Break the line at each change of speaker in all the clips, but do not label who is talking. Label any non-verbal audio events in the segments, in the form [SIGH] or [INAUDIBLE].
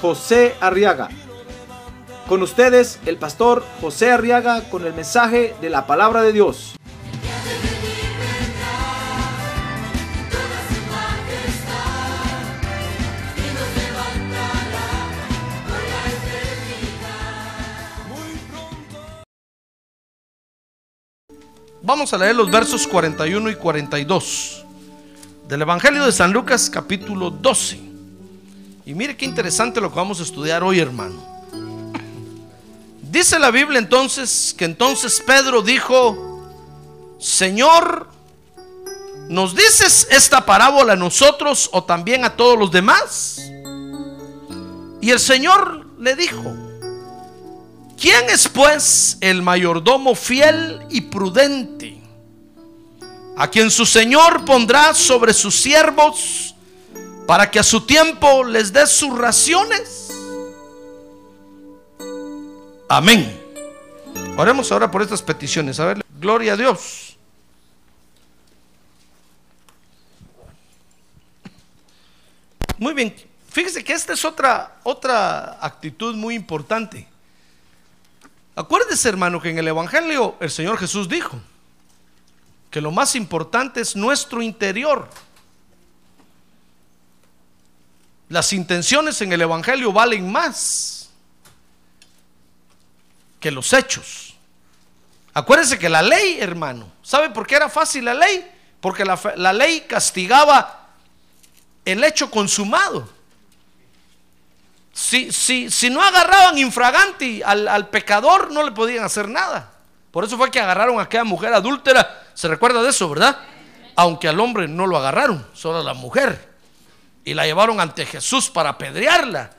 José Arriaga. Con ustedes, el pastor José Arriaga con el mensaje de la palabra de Dios.
Vamos a leer los versos 41 y 42 del Evangelio de San Lucas capítulo 12. Y mire qué interesante lo que vamos a estudiar hoy, hermano. Dice la Biblia entonces que entonces Pedro dijo, Señor, ¿nos dices esta parábola a nosotros o también a todos los demás? Y el Señor le dijo, ¿quién es pues el mayordomo fiel y prudente? A quien su Señor pondrá sobre sus siervos para que a su tiempo les dé sus raciones. Amén. Oremos ahora por estas peticiones. A gloria a Dios. Muy bien. Fíjese que esta es otra, otra actitud muy importante. Acuérdese, hermano, que en el Evangelio el Señor Jesús dijo que lo más importante es nuestro interior. Las intenciones en el Evangelio valen más que los hechos. Acuérdense que la ley, hermano, ¿sabe por qué era fácil la ley? Porque la, la ley castigaba el hecho consumado. Si, si, si no agarraban infraganti al, al, pecador, no le podían hacer nada. Por eso fue que agarraron a aquella mujer adúltera. ¿Se recuerda de eso, verdad? Aunque al hombre no lo agarraron, solo a la mujer. Y la llevaron ante Jesús para apedrearla.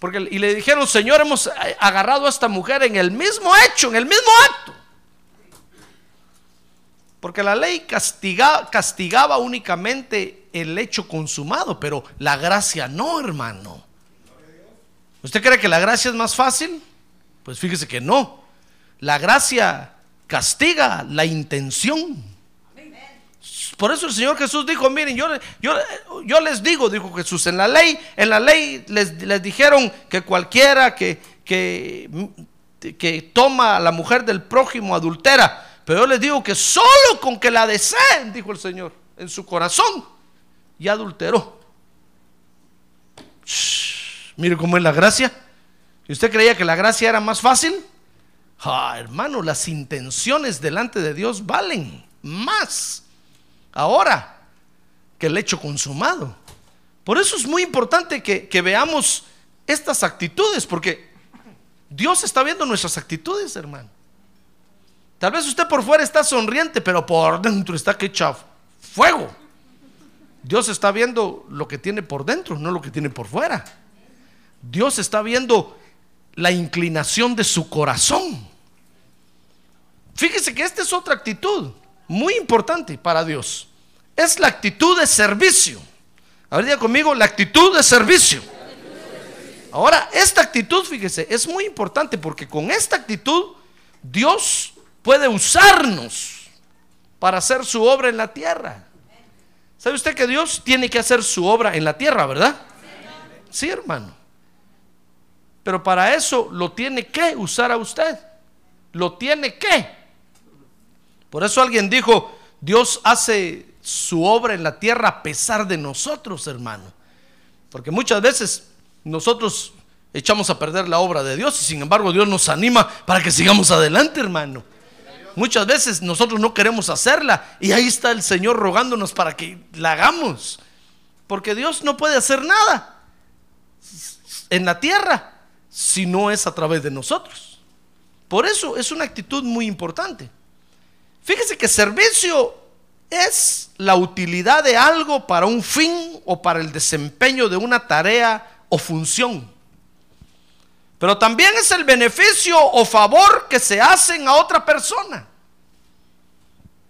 Porque, y le dijeron, Señor, hemos agarrado a esta mujer en el mismo hecho, en el mismo acto. Porque la ley castiga, castigaba únicamente el hecho consumado, pero la gracia no, hermano. ¿Usted cree que la gracia es más fácil? Pues fíjese que no. La gracia castiga la intención. Por eso el Señor Jesús dijo, miren, yo, yo, yo les digo, dijo Jesús, en la ley, en la ley les, les dijeron que cualquiera que, que, que toma a la mujer del prójimo adultera, pero yo les digo que solo con que la deseen, dijo el Señor, en su corazón, ya adulteró. Mire cómo es la gracia. ¿Y usted creía que la gracia era más fácil? Ah, hermano, las intenciones delante de Dios valen más ahora que el hecho consumado. Por eso es muy importante que, veamos estas actitudes, porque Dios está viendo nuestras actitudes, hermano. Tal vez usted por fuera está sonriente, pero por dentro está que echa fuego. Dios está viendo lo que tiene por dentro, no lo que tiene por fuera. Dios está viendo la inclinación de su corazón. Fíjese que esta es otra actitud muy importante para Dios. Es la actitud de servicio. Ahora conmigo, la actitud de servicio. Ahora, esta actitud, fíjese, es muy importante porque con esta actitud Dios puede usarnos para hacer su obra en la tierra. ¿Sabe usted que Dios tiene que hacer su obra en la tierra, verdad? Sí, hermano. Pero para eso lo tiene que usar a usted. Lo tiene que. Por eso alguien dijo, Dios hace su obra en la tierra a pesar de nosotros, hermano. Porque muchas veces nosotros echamos a perder la obra de Dios y sin embargo Dios nos anima para que sigamos adelante, hermano. Muchas veces nosotros no queremos hacerla y ahí está el Señor rogándonos para que la hagamos. Porque Dios no puede hacer nada en la tierra si no es a través de nosotros. Por eso es una actitud muy importante. Fíjese que servicio es la utilidad de algo para un fin o para el desempeño de una tarea o función. pero también es el beneficio o favor que se hacen a otra persona.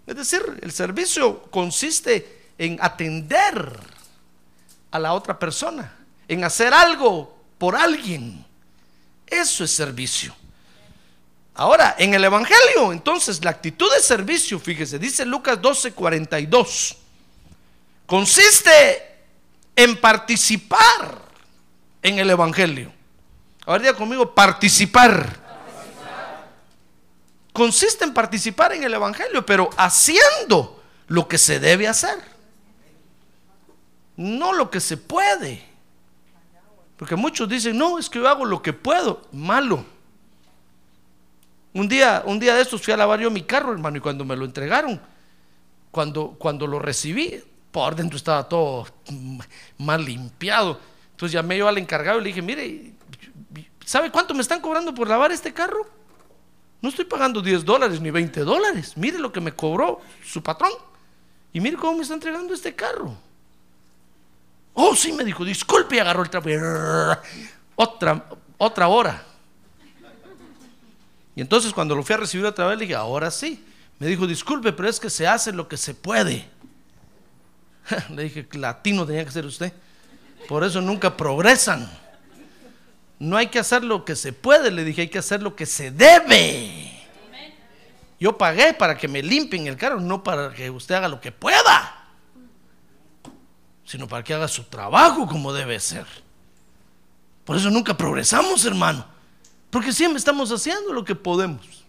Es decir, el servicio consiste en atender a la otra persona, en hacer algo por alguien. Eso es servicio. Ahora, en el Evangelio, entonces, la actitud de servicio, fíjese, dice Lucas 12, 42, consiste en participar en el Evangelio. Ahora diga conmigo, participar. Consiste en participar en el Evangelio, pero haciendo lo que se debe hacer. No lo que se puede. Porque muchos dicen, no, es que yo hago lo que puedo. Malo. Un día, un día de estos fui a lavar yo mi carro, hermano, y cuando me lo entregaron, cuando, cuando lo recibí, por dentro estaba todo mal limpiado. Entonces llamé yo al encargado y le dije, mire, ¿Sabe cuánto me están cobrando por lavar este carro? No estoy pagando 10 dólares ni 20 dólares. Mire lo que me cobró su patrón. Y mire cómo me está entregando este carro. Oh, sí, me dijo, disculpe, y agarró el trapo. Otra, otra hora. Y entonces cuando lo fui a recibir otra vez, le dije, ahora sí. Me dijo, disculpe, pero es que se hace lo que se puede. [LAUGHS] Le dije, latino tenía que ser usted. Por eso nunca progresan. No hay que hacer lo que se puede, le dije, hay que hacer lo que se debe. Yo pagué para que me limpien el carro, no para que usted haga lo que pueda, sino para que haga su trabajo como debe ser. Por eso nunca progresamos, hermano, porque siempre estamos haciendo lo que podemos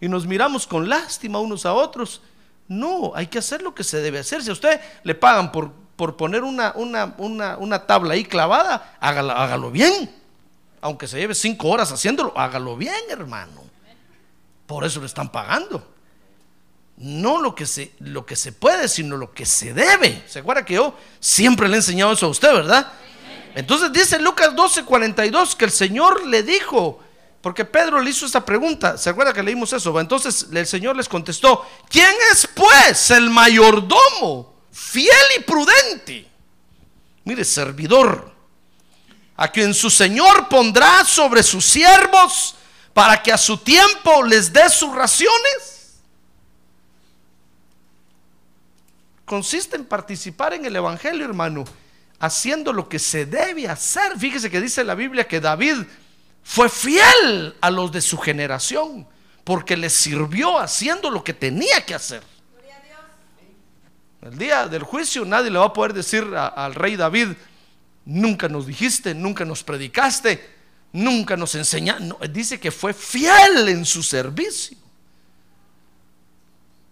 y nos miramos con lástima unos a otros. No, hay que hacer lo que se debe hacer. Si a usted le pagan por, por poner una, una, una, tabla ahí clavada, hágalo bien aunque se lleve cinco horas haciéndolo, hágalo bien, hermano. Por eso le están pagando. No lo que se, lo que se puede, sino lo que se debe. ¿Se acuerda que yo siempre le he enseñado eso a usted, verdad? Entonces dice Lucas 12, 42 que el Señor le dijo, porque Pedro le hizo esta pregunta, ¿se acuerda que leímos eso? Entonces el Señor les contestó, ¿quién es pues el mayordomo, fiel y prudente? Mire, servidor a quien su Señor pondrá sobre sus siervos para que a su tiempo les dé sus raciones. Consiste en participar en el Evangelio, hermano, haciendo lo que se debe hacer. Fíjese que dice la Biblia que David fue fiel a los de su generación, porque les sirvió haciendo lo que tenía que hacer. El día del juicio nadie le va a poder decir al rey David, Nunca nos dijiste, nunca nos predicaste, nunca nos enseñaste. dice que fue fiel en su servicio.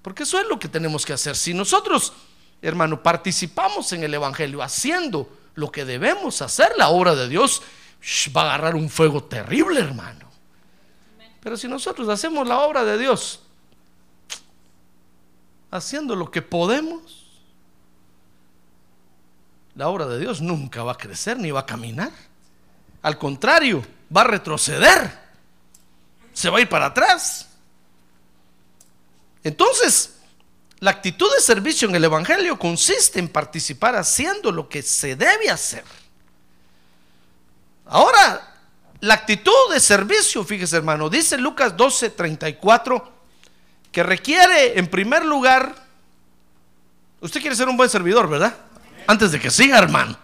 Porque eso es lo que tenemos que hacer. Si nosotros, hermano, participamos en el Evangelio haciendo lo que debemos hacer, la obra de Dios va a agarrar un fuego terrible, hermano. Pero si nosotros hacemos la obra de Dios haciendo lo que podemos, la obra de Dios nunca va a crecer ni va a caminar. Al contrario, va a retroceder. Se va a ir para atrás. Entonces, la actitud de servicio en el Evangelio consiste en participar haciendo lo que se debe hacer. Ahora, la actitud de servicio, fíjese hermano, dice Lucas 12, 34, que requiere en primer lugar, usted quiere ser un buen servidor, ¿verdad? antes de que siga, hermano.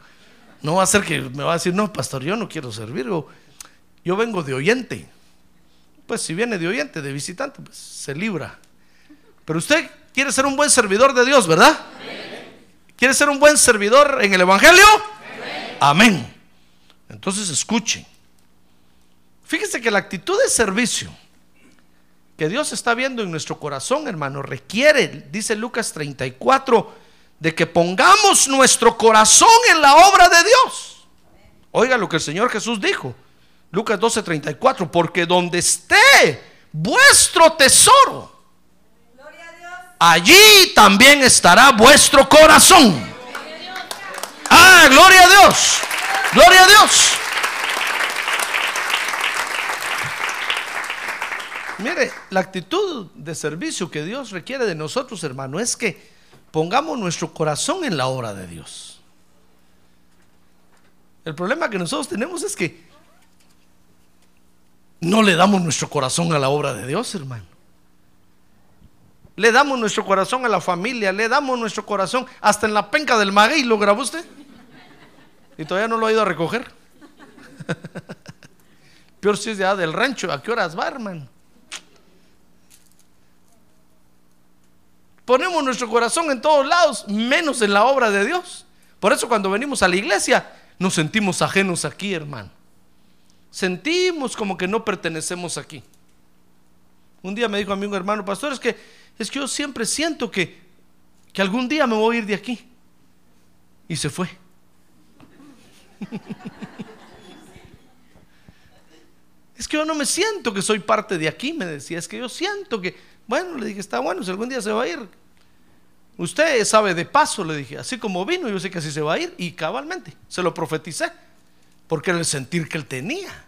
No va a ser que me va a decir, no, pastor, yo no quiero servir. Yo vengo de oyente. Pues si viene de oyente, de visitante, pues se libra. Pero usted quiere ser un buen servidor de Dios, ¿verdad? ¿Quiere ser un buen servidor en el Evangelio? Amén. Entonces escuche. Fíjese que la actitud de servicio que Dios está viendo en nuestro corazón, hermano, requiere, dice Lucas 34, de que pongamos nuestro corazón en la obra de Dios. Oiga lo que el Señor Jesús dijo. Lucas 12:34, porque donde esté vuestro tesoro, allí también estará vuestro corazón. Ah, gloria a Dios. Gloria a Dios. Mire, la actitud de servicio que Dios requiere de nosotros, hermano, es que pongamos nuestro corazón en la obra de Dios. El problema que nosotros tenemos es que no le damos nuestro corazón a la obra de Dios, hermano. Le damos nuestro corazón a la familia, le damos nuestro corazón hasta en la penca del maguey, ¿lo grabó usted? Y todavía no lo ha ido a recoger. [LAUGHS] Peor si es ya del rancho, ¿a qué horas va, hermano? Ponemos nuestro corazón en todos lados, menos en la obra de Dios. Por eso cuando venimos a la iglesia nos sentimos ajenos aquí, hermano. Sentimos como que no pertenecemos aquí. Un día me dijo a mí un hermano, pastor, es que, es que yo siempre siento que, que algún día me voy a ir de aquí. Y se fue. Es que yo no me siento que soy parte de aquí, me decía. Es que yo siento que, bueno, le dije, está bueno, si algún día se va a ir. Usted sabe de paso, le dije, así como vino, yo sé que así se va a ir. Y cabalmente, se lo profeticé, porque era el sentir que él tenía.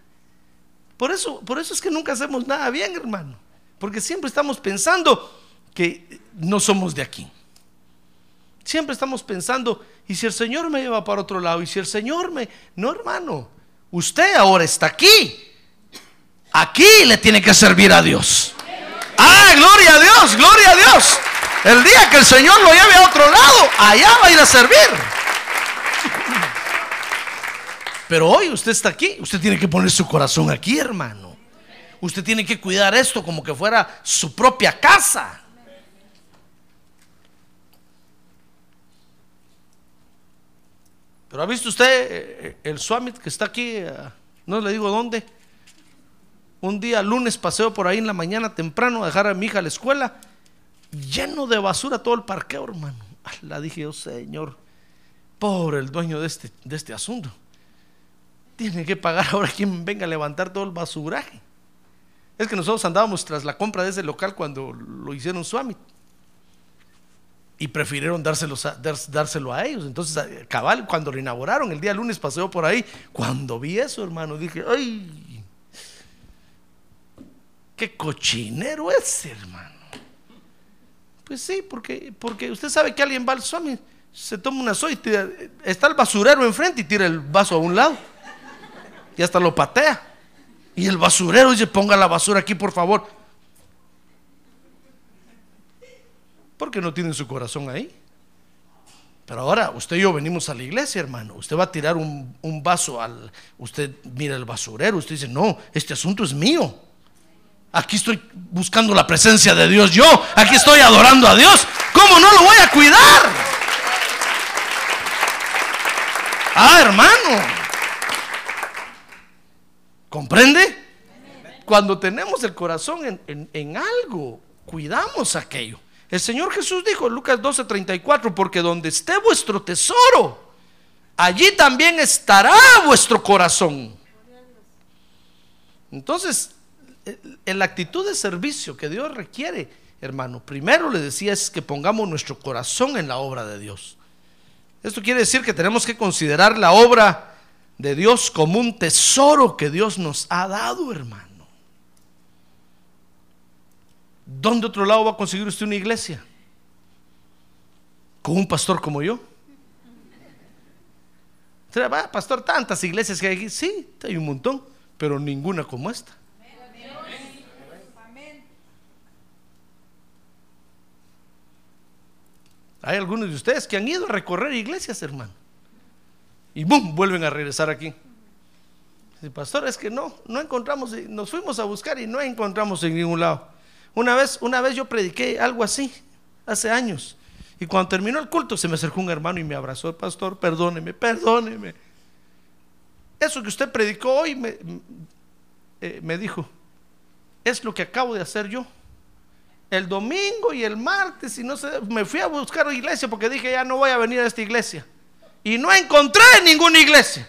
Por eso, por eso es que nunca hacemos nada bien, hermano. Porque siempre estamos pensando que no somos de aquí. Siempre estamos pensando, ¿y si el Señor me lleva para otro lado? ¿Y si el Señor me... No, hermano, usted ahora está aquí. Aquí le tiene que servir a Dios. Ah, gloria a Dios, gloria a Dios. El día que el Señor lo lleve a otro lado, allá va a ir a servir. Pero hoy usted está aquí, usted tiene que poner su corazón aquí, hermano. Usted tiene que cuidar esto como que fuera su propia casa. Pero ha visto usted eh, el summit que está aquí, eh, no le digo dónde. Un día lunes paseo por ahí en la mañana temprano a dejar a mi hija a la escuela lleno de basura todo el parqueo, hermano. La dije yo, Señor, pobre el dueño de este, de este asunto. Tiene que pagar ahora quien venga a levantar todo el basuraje. Es que nosotros andábamos tras la compra de ese local cuando lo hicieron Summit. Y prefirieron dárselo a, dárselo a ellos. Entonces, cabal, cuando lo inauguraron, el día lunes paseo por ahí. Cuando vi eso, hermano, dije, ¡ay! ¡Qué cochinero es, hermano! Pues sí, porque, porque usted sabe que alguien va al Swami, se toma una soy, está el basurero enfrente y tira el vaso a un lado. Y hasta lo patea. Y el basurero dice, ponga la basura aquí, por favor. Porque no tienen su corazón ahí. Pero ahora usted y yo venimos a la iglesia, hermano. Usted va a tirar un, vaso al... Usted mira el basurero, usted dice, no, este asunto es mío. Aquí estoy buscando la presencia de Dios. Yo aquí estoy adorando a Dios. ¿Cómo no lo voy a cuidar? Ah, hermano. ¿Comprende? Cuando tenemos el corazón en, algo, cuidamos aquello. El Señor Jesús dijo en Lucas 12:34, porque donde esté vuestro tesoro, allí también estará vuestro corazón. Entonces, en la actitud de servicio que Dios requiere, hermano, primero le decía es que pongamos nuestro corazón en la obra de Dios. Esto quiere decir que tenemos que considerar la obra de Dios como un tesoro que Dios nos ha dado, hermano. ¿Dónde otro lado va a conseguir usted una iglesia? ¿Con un pastor como yo? Pastor, tantas iglesias que hay aquí. Sí, hay un montón, pero ninguna como esta. Hay algunos de ustedes que han ido a recorrer iglesias, hermano. Y boom, vuelven a regresar aquí. Pastor, es que no, no encontramos, nos fuimos a buscar y no encontramos en ningún lado. Una vez, una vez yo prediqué algo así, hace años. Y cuando terminó el culto, se me acercó un hermano y me abrazó, pastor, perdóneme, perdóneme. Eso que usted predicó hoy me, eh, dijo, es lo que acabo de hacer yo el domingo y el martes y no sé, me fui a buscar una iglesia porque dije ya no voy a venir a esta iglesia. Y no encontré ninguna iglesia.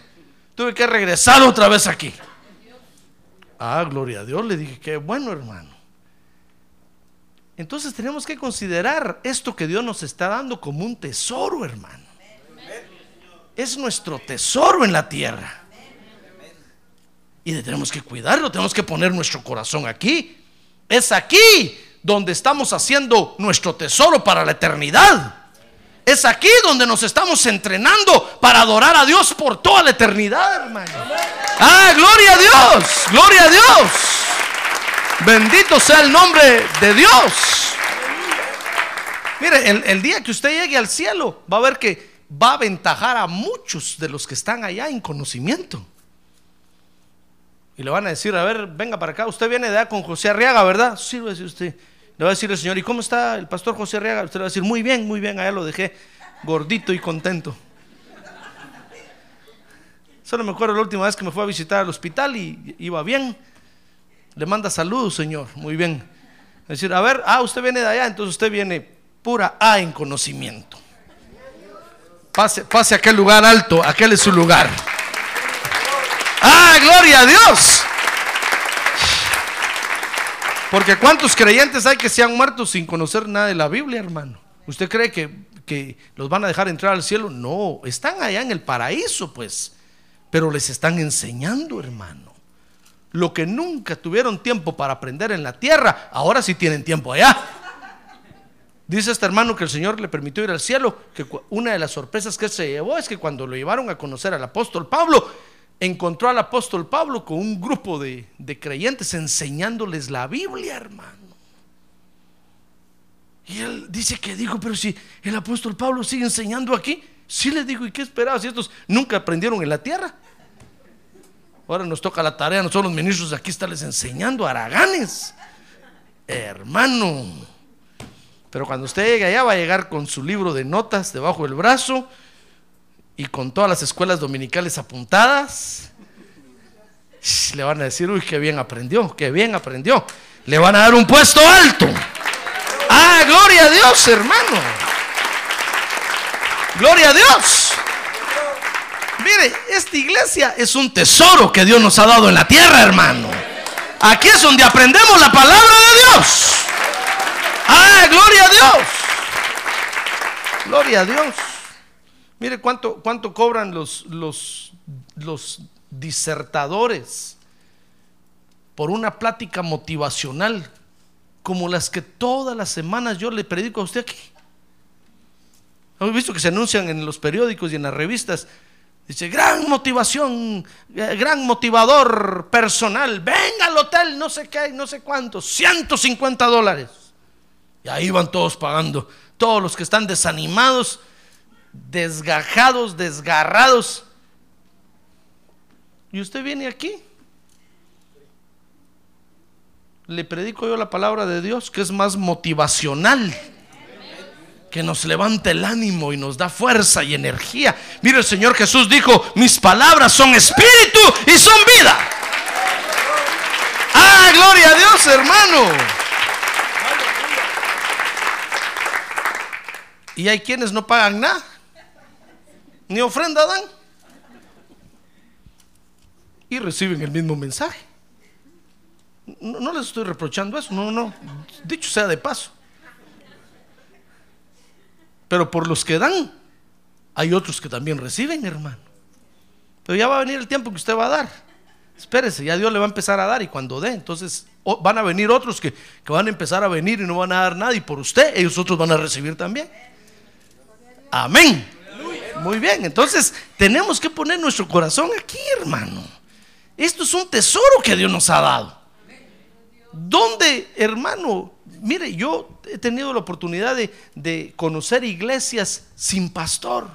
Tuve que regresar otra vez aquí. Ah, gloria a Dios, le dije, qué bueno hermano. Entonces tenemos que considerar esto que Dios nos está dando como un tesoro, hermano. Es nuestro tesoro en la tierra. Y tenemos que cuidarlo, tenemos que poner nuestro corazón aquí. Es aquí donde estamos haciendo nuestro tesoro para la eternidad. Es aquí donde nos estamos entrenando para adorar a Dios por toda la eternidad, hermano. Ah, gloria a Dios, gloria a Dios. Bendito sea el nombre de Dios. Mire, el, día que usted llegue al cielo, va a ver que va a aventajar a muchos de los que están allá en conocimiento. Y le van a decir, a ver, venga para acá, usted viene de allá con José Arriaga, ¿verdad? Sí, lo decir usted. Le va a decir el Señor, ¿y cómo está el pastor José Arriaga? Usted le va a decir, muy bien, muy bien, allá lo dejé gordito y contento. Solo me acuerdo la última vez que me fue a visitar al hospital y iba bien. Le manda saludos, Señor, muy bien. Es decir, a ver, ah, usted viene de allá, entonces usted viene pura A en conocimiento. Pase, pase a aquel lugar alto, aquel es su lugar. Ah, gloria a Dios. Porque cuántos creyentes hay que se han muerto sin conocer nada de la Biblia, hermano. ¿Usted cree que, que los van a dejar entrar al cielo? No, están allá en el paraíso, pues. Pero les están enseñando, hermano. Lo que nunca tuvieron tiempo para aprender en la tierra, ahora sí tienen tiempo allá. Dice este hermano que el Señor le permitió ir al cielo, que una de las sorpresas que se llevó es que cuando lo llevaron a conocer al apóstol Pablo, encontró al apóstol Pablo con un grupo de, de creyentes enseñándoles la Biblia, hermano. Y él dice que dijo, pero si el apóstol Pablo sigue enseñando aquí, sí les digo, ¿y qué esperabas? Si estos nunca aprendieron en la tierra. Ahora nos toca la tarea, nosotros los ministros de aquí estarles enseñando araganes. Hermano. Pero cuando usted llegue allá va a llegar con su libro de notas debajo del brazo y con todas las escuelas dominicales apuntadas. Le van a decir, uy, qué bien aprendió, qué bien aprendió. Le van a dar un puesto alto. Ah, gloria a Dios, hermano. Gloria a Dios. Mire, esta iglesia es un tesoro que Dios nos ha dado en la tierra, hermano. Aquí es donde aprendemos la palabra de Dios. Ah, gloria a Dios. Gloria a Dios. Mire cuánto, cuánto cobran los, los, los disertadores por una plática motivacional como las que todas las semanas yo le predico a usted aquí. Hemos visto que se anuncian en los periódicos y en las revistas. Dice, gran motivación, eh, gran motivador personal. Venga al hotel, no sé qué, no sé cuánto, 150 dólares. Y ahí van todos pagando. Todos los que están desanimados, desgajados, desgarrados. Y usted viene aquí. Le predico yo la palabra de Dios que es más motivacional. Que nos levanta el ánimo y nos da fuerza y energía. Mire, el Señor Jesús dijo, mis palabras son espíritu y son vida. Ah, gloria a Dios, hermano. Y hay quienes no pagan nada, ni ofrenda dan, y reciben el mismo mensaje. No, no les estoy reprochando eso, no, no, dicho sea de paso. Pero por los que dan, hay otros que también reciben, hermano. Pero ya va a venir el tiempo que usted va a dar. Espérese, ya Dios le va a empezar a dar y cuando dé, entonces van a venir otros que, que van a empezar a venir y no van a dar nada y por usted ellos otros van a recibir también. Amén. Muy bien, entonces tenemos que poner nuestro corazón aquí, hermano. Esto es un tesoro que Dios nos ha dado. ¿Dónde, hermano? Mire, yo he tenido la oportunidad de, de conocer iglesias sin pastor.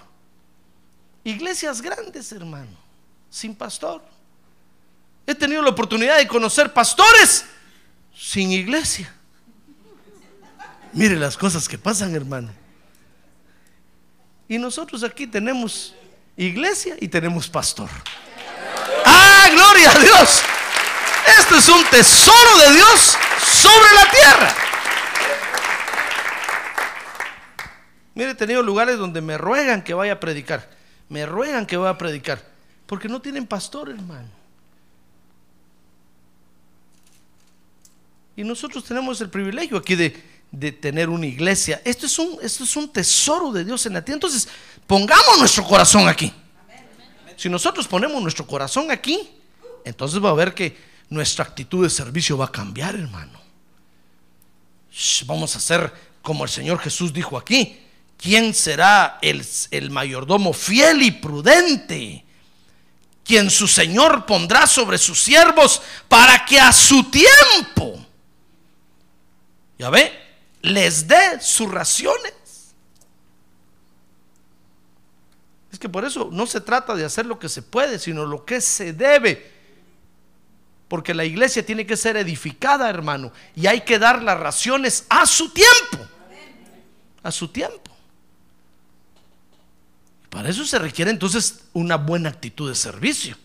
Iglesias grandes, hermano, sin pastor. He tenido la oportunidad de conocer pastores sin iglesia. Mire las cosas que pasan, hermano. Y nosotros aquí tenemos iglesia y tenemos pastor. ¡Ah, gloria a Dios! Esto es un tesoro de Dios sobre la tierra. Mire, he tenido lugares donde me ruegan que vaya a predicar. Me ruegan que vaya a predicar. Porque no tienen pastor, hermano. Y nosotros tenemos el privilegio aquí de, de tener una iglesia. Esto es, un, esto es un tesoro de Dios en la tierra. Entonces, pongamos nuestro corazón aquí. Si nosotros ponemos nuestro corazón aquí, entonces va a ver que nuestra actitud de servicio va a cambiar, hermano. Vamos a ser como el Señor Jesús dijo aquí. ¿Quién será el, el mayordomo fiel y prudente? Quien su Señor pondrá sobre sus siervos para que a su tiempo Ya ve, les dé sus raciones. Es que por eso no se trata de hacer lo que se puede, sino lo que se debe. Porque la iglesia tiene que ser edificada, hermano. Y hay que dar las raciones a su tiempo. A su tiempo. Para eso se requiere entonces una buena actitud de servicio.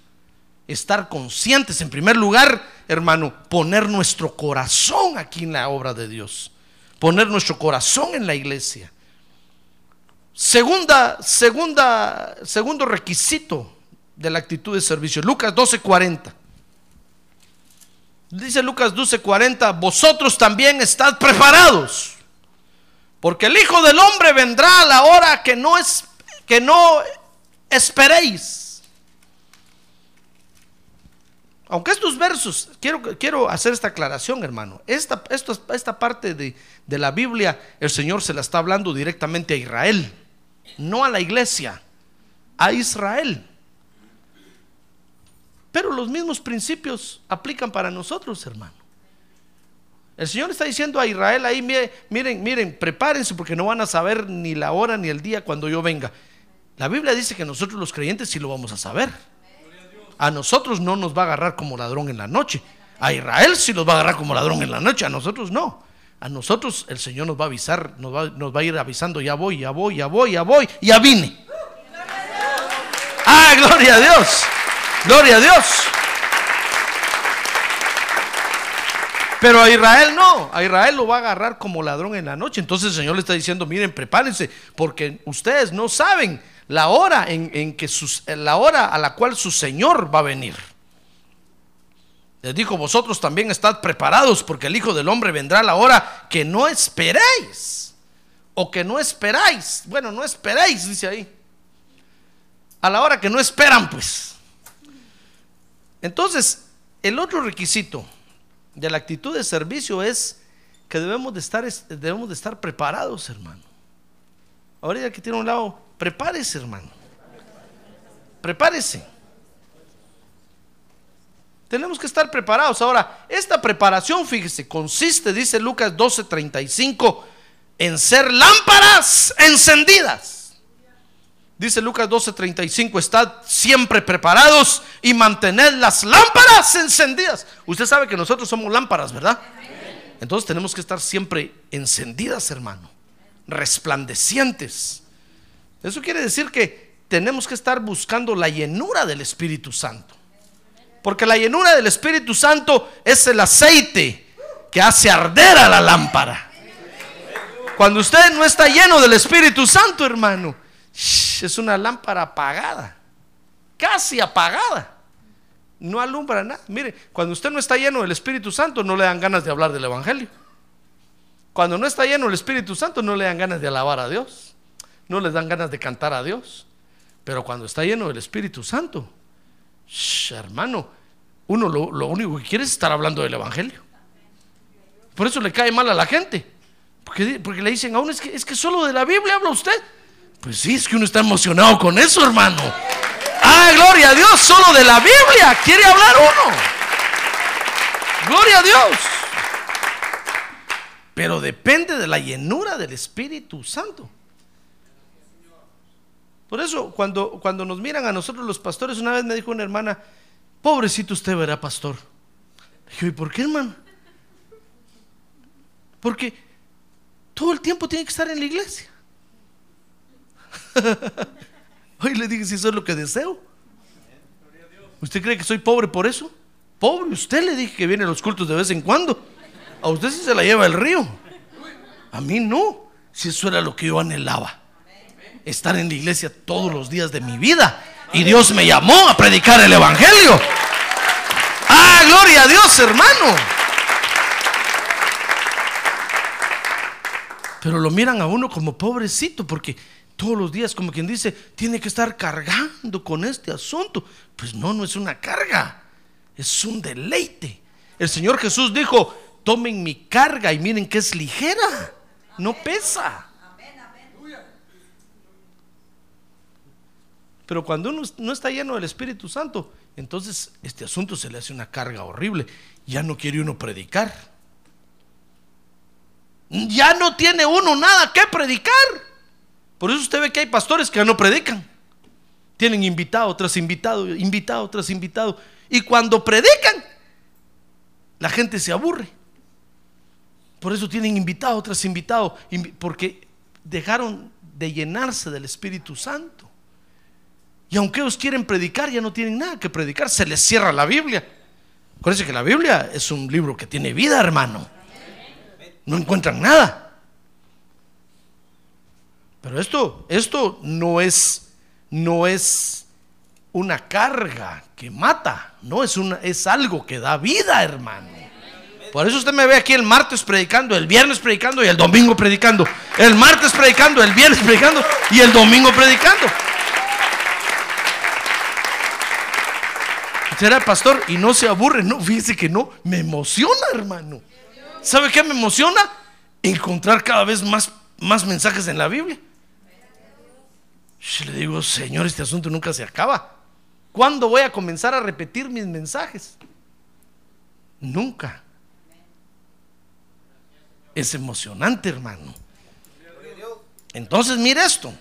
Estar conscientes, en primer lugar, hermano, poner nuestro corazón aquí en la obra de Dios. Poner nuestro corazón en la iglesia. Segunda, segunda, segundo requisito de la actitud de servicio. Lucas 12:40. Dice Lucas 12:40, vosotros también estad preparados, porque el Hijo del Hombre vendrá a la hora que no es que no esperéis. Aunque estos versos, quiero, quiero hacer esta aclaración, hermano. Esta, esta, parte de, de la Biblia, el Señor se la está hablando directamente a Israel, no a la iglesia, a Israel. Pero los mismos principios aplican para nosotros, hermano. El Señor está diciendo a Israel ahí, miren, miren, prepárense porque no van a saber ni la hora ni el día cuando yo venga. La Biblia dice que nosotros los creyentes sí lo vamos a saber. A nosotros no nos va a agarrar como ladrón en la noche. A Israel sí los va a agarrar como ladrón en la noche, a nosotros no. A nosotros el Señor nos va a avisar, nos va, nos va a ir avisando, ya voy, ya voy, ya voy, ya voy, ya vine. Ah, gloria a Dios. Gloria a Dios. Pero a Israel no, a Israel lo va a agarrar como ladrón en la noche. Entonces el Señor le está diciendo, miren, prepárense, porque ustedes no saben la hora en, que sus, la hora a la cual su Señor va a venir. Les dijo, vosotros también estad preparados, porque el Hijo del Hombre vendrá a la hora que no esperéis. O que no esperáis. Bueno, no esperéis, dice ahí. A la hora que no esperan, pues. Entonces, el otro requisito de la actitud de servicio es que debemos de estar, debemos de estar preparados, hermano. Ahorita que tiene un lado, prepárese, hermano. Prepárese. Tenemos que estar preparados. Ahora, esta preparación, fíjese, consiste, dice Lucas 12:35, en ser lámparas encendidas. Dice Lucas 12:35, estad siempre preparados y mantened las lámparas encendidas. Usted sabe que nosotros somos lámparas, ¿verdad? Entonces tenemos que estar siempre encendidas, hermano, resplandecientes. Eso quiere decir que tenemos que estar buscando la llenura del Espíritu Santo. Porque la llenura del Espíritu Santo es el aceite que hace arder a la lámpara. Cuando usted no está lleno del Espíritu Santo, hermano, es una lámpara apagada, casi apagada. No alumbra nada. Mire, cuando usted no está lleno del Espíritu Santo, no le dan ganas de hablar del Evangelio. Cuando no está lleno del Espíritu Santo, no le dan ganas de alabar a Dios. No le dan ganas de cantar a Dios. Pero cuando está lleno del Espíritu Santo, hermano, uno lo, único que quiere es estar hablando del Evangelio. Por eso le cae mal a la gente. Porque, porque le dicen a uno, es que, es que solo de la Biblia habla usted. Pues sí, es que uno está emocionado con eso, hermano. Ah, gloria a Dios, solo de la Biblia quiere hablar uno. Gloria a Dios. Pero depende de la llenura del Espíritu Santo. Por eso, cuando, cuando nos miran a nosotros los pastores, una vez me dijo una hermana, pobrecito usted verá, pastor. dije, ¿y por qué, hermano? Porque todo el tiempo tiene que estar en la iglesia. [LAUGHS] Hoy le dije si eso es lo que deseo. ¿Usted cree que soy pobre por eso? Pobre, usted le dije que viene a los cultos de vez en cuando. A usted sí se la lleva el río. A mí no. Si eso era lo que yo anhelaba. Estar en la iglesia todos los días de mi vida. Y Dios me llamó a predicar el Evangelio. Ah, gloria a Dios, hermano. Pero lo miran a uno como pobrecito porque todos los días, como quien dice, tiene que estar cargando con este asunto. Pues no, no es una carga, es un deleite. El Señor Jesús dijo, tomen mi carga y miren que es ligera, no pesa. Pero cuando uno no está lleno del Espíritu Santo, entonces este asunto se le hace una carga horrible. Ya no quiere uno predicar. Ya no tiene uno nada que predicar. Por eso usted ve que hay pastores que no predican. Tienen invitado tras invitado, invitado tras invitado. Y cuando predican, la gente se aburre. Por eso tienen invitado tras invitado, porque dejaron de llenarse del Espíritu Santo. Y aunque ellos quieren predicar, ya no tienen nada que predicar, se les cierra la Biblia. Acuérdense que la Biblia es un libro que tiene vida, hermano. No encuentran nada. Pero esto, esto no es, no es una carga que mata, no es una, es algo que da vida, hermano. Por eso usted me ve aquí el martes predicando, el viernes predicando y el domingo predicando. El martes predicando, el viernes predicando y el domingo predicando. Será pastor y no se aburre, no, fíjese que no, me emociona, hermano. ¿Sabe qué me emociona? Encontrar cada vez más, más mensajes en la Biblia. Yo le digo, Señor, este asunto nunca se acaba. ¿Cuándo voy a comenzar a repetir mis mensajes? Nunca. Es emocionante, hermano. Entonces, mire esto.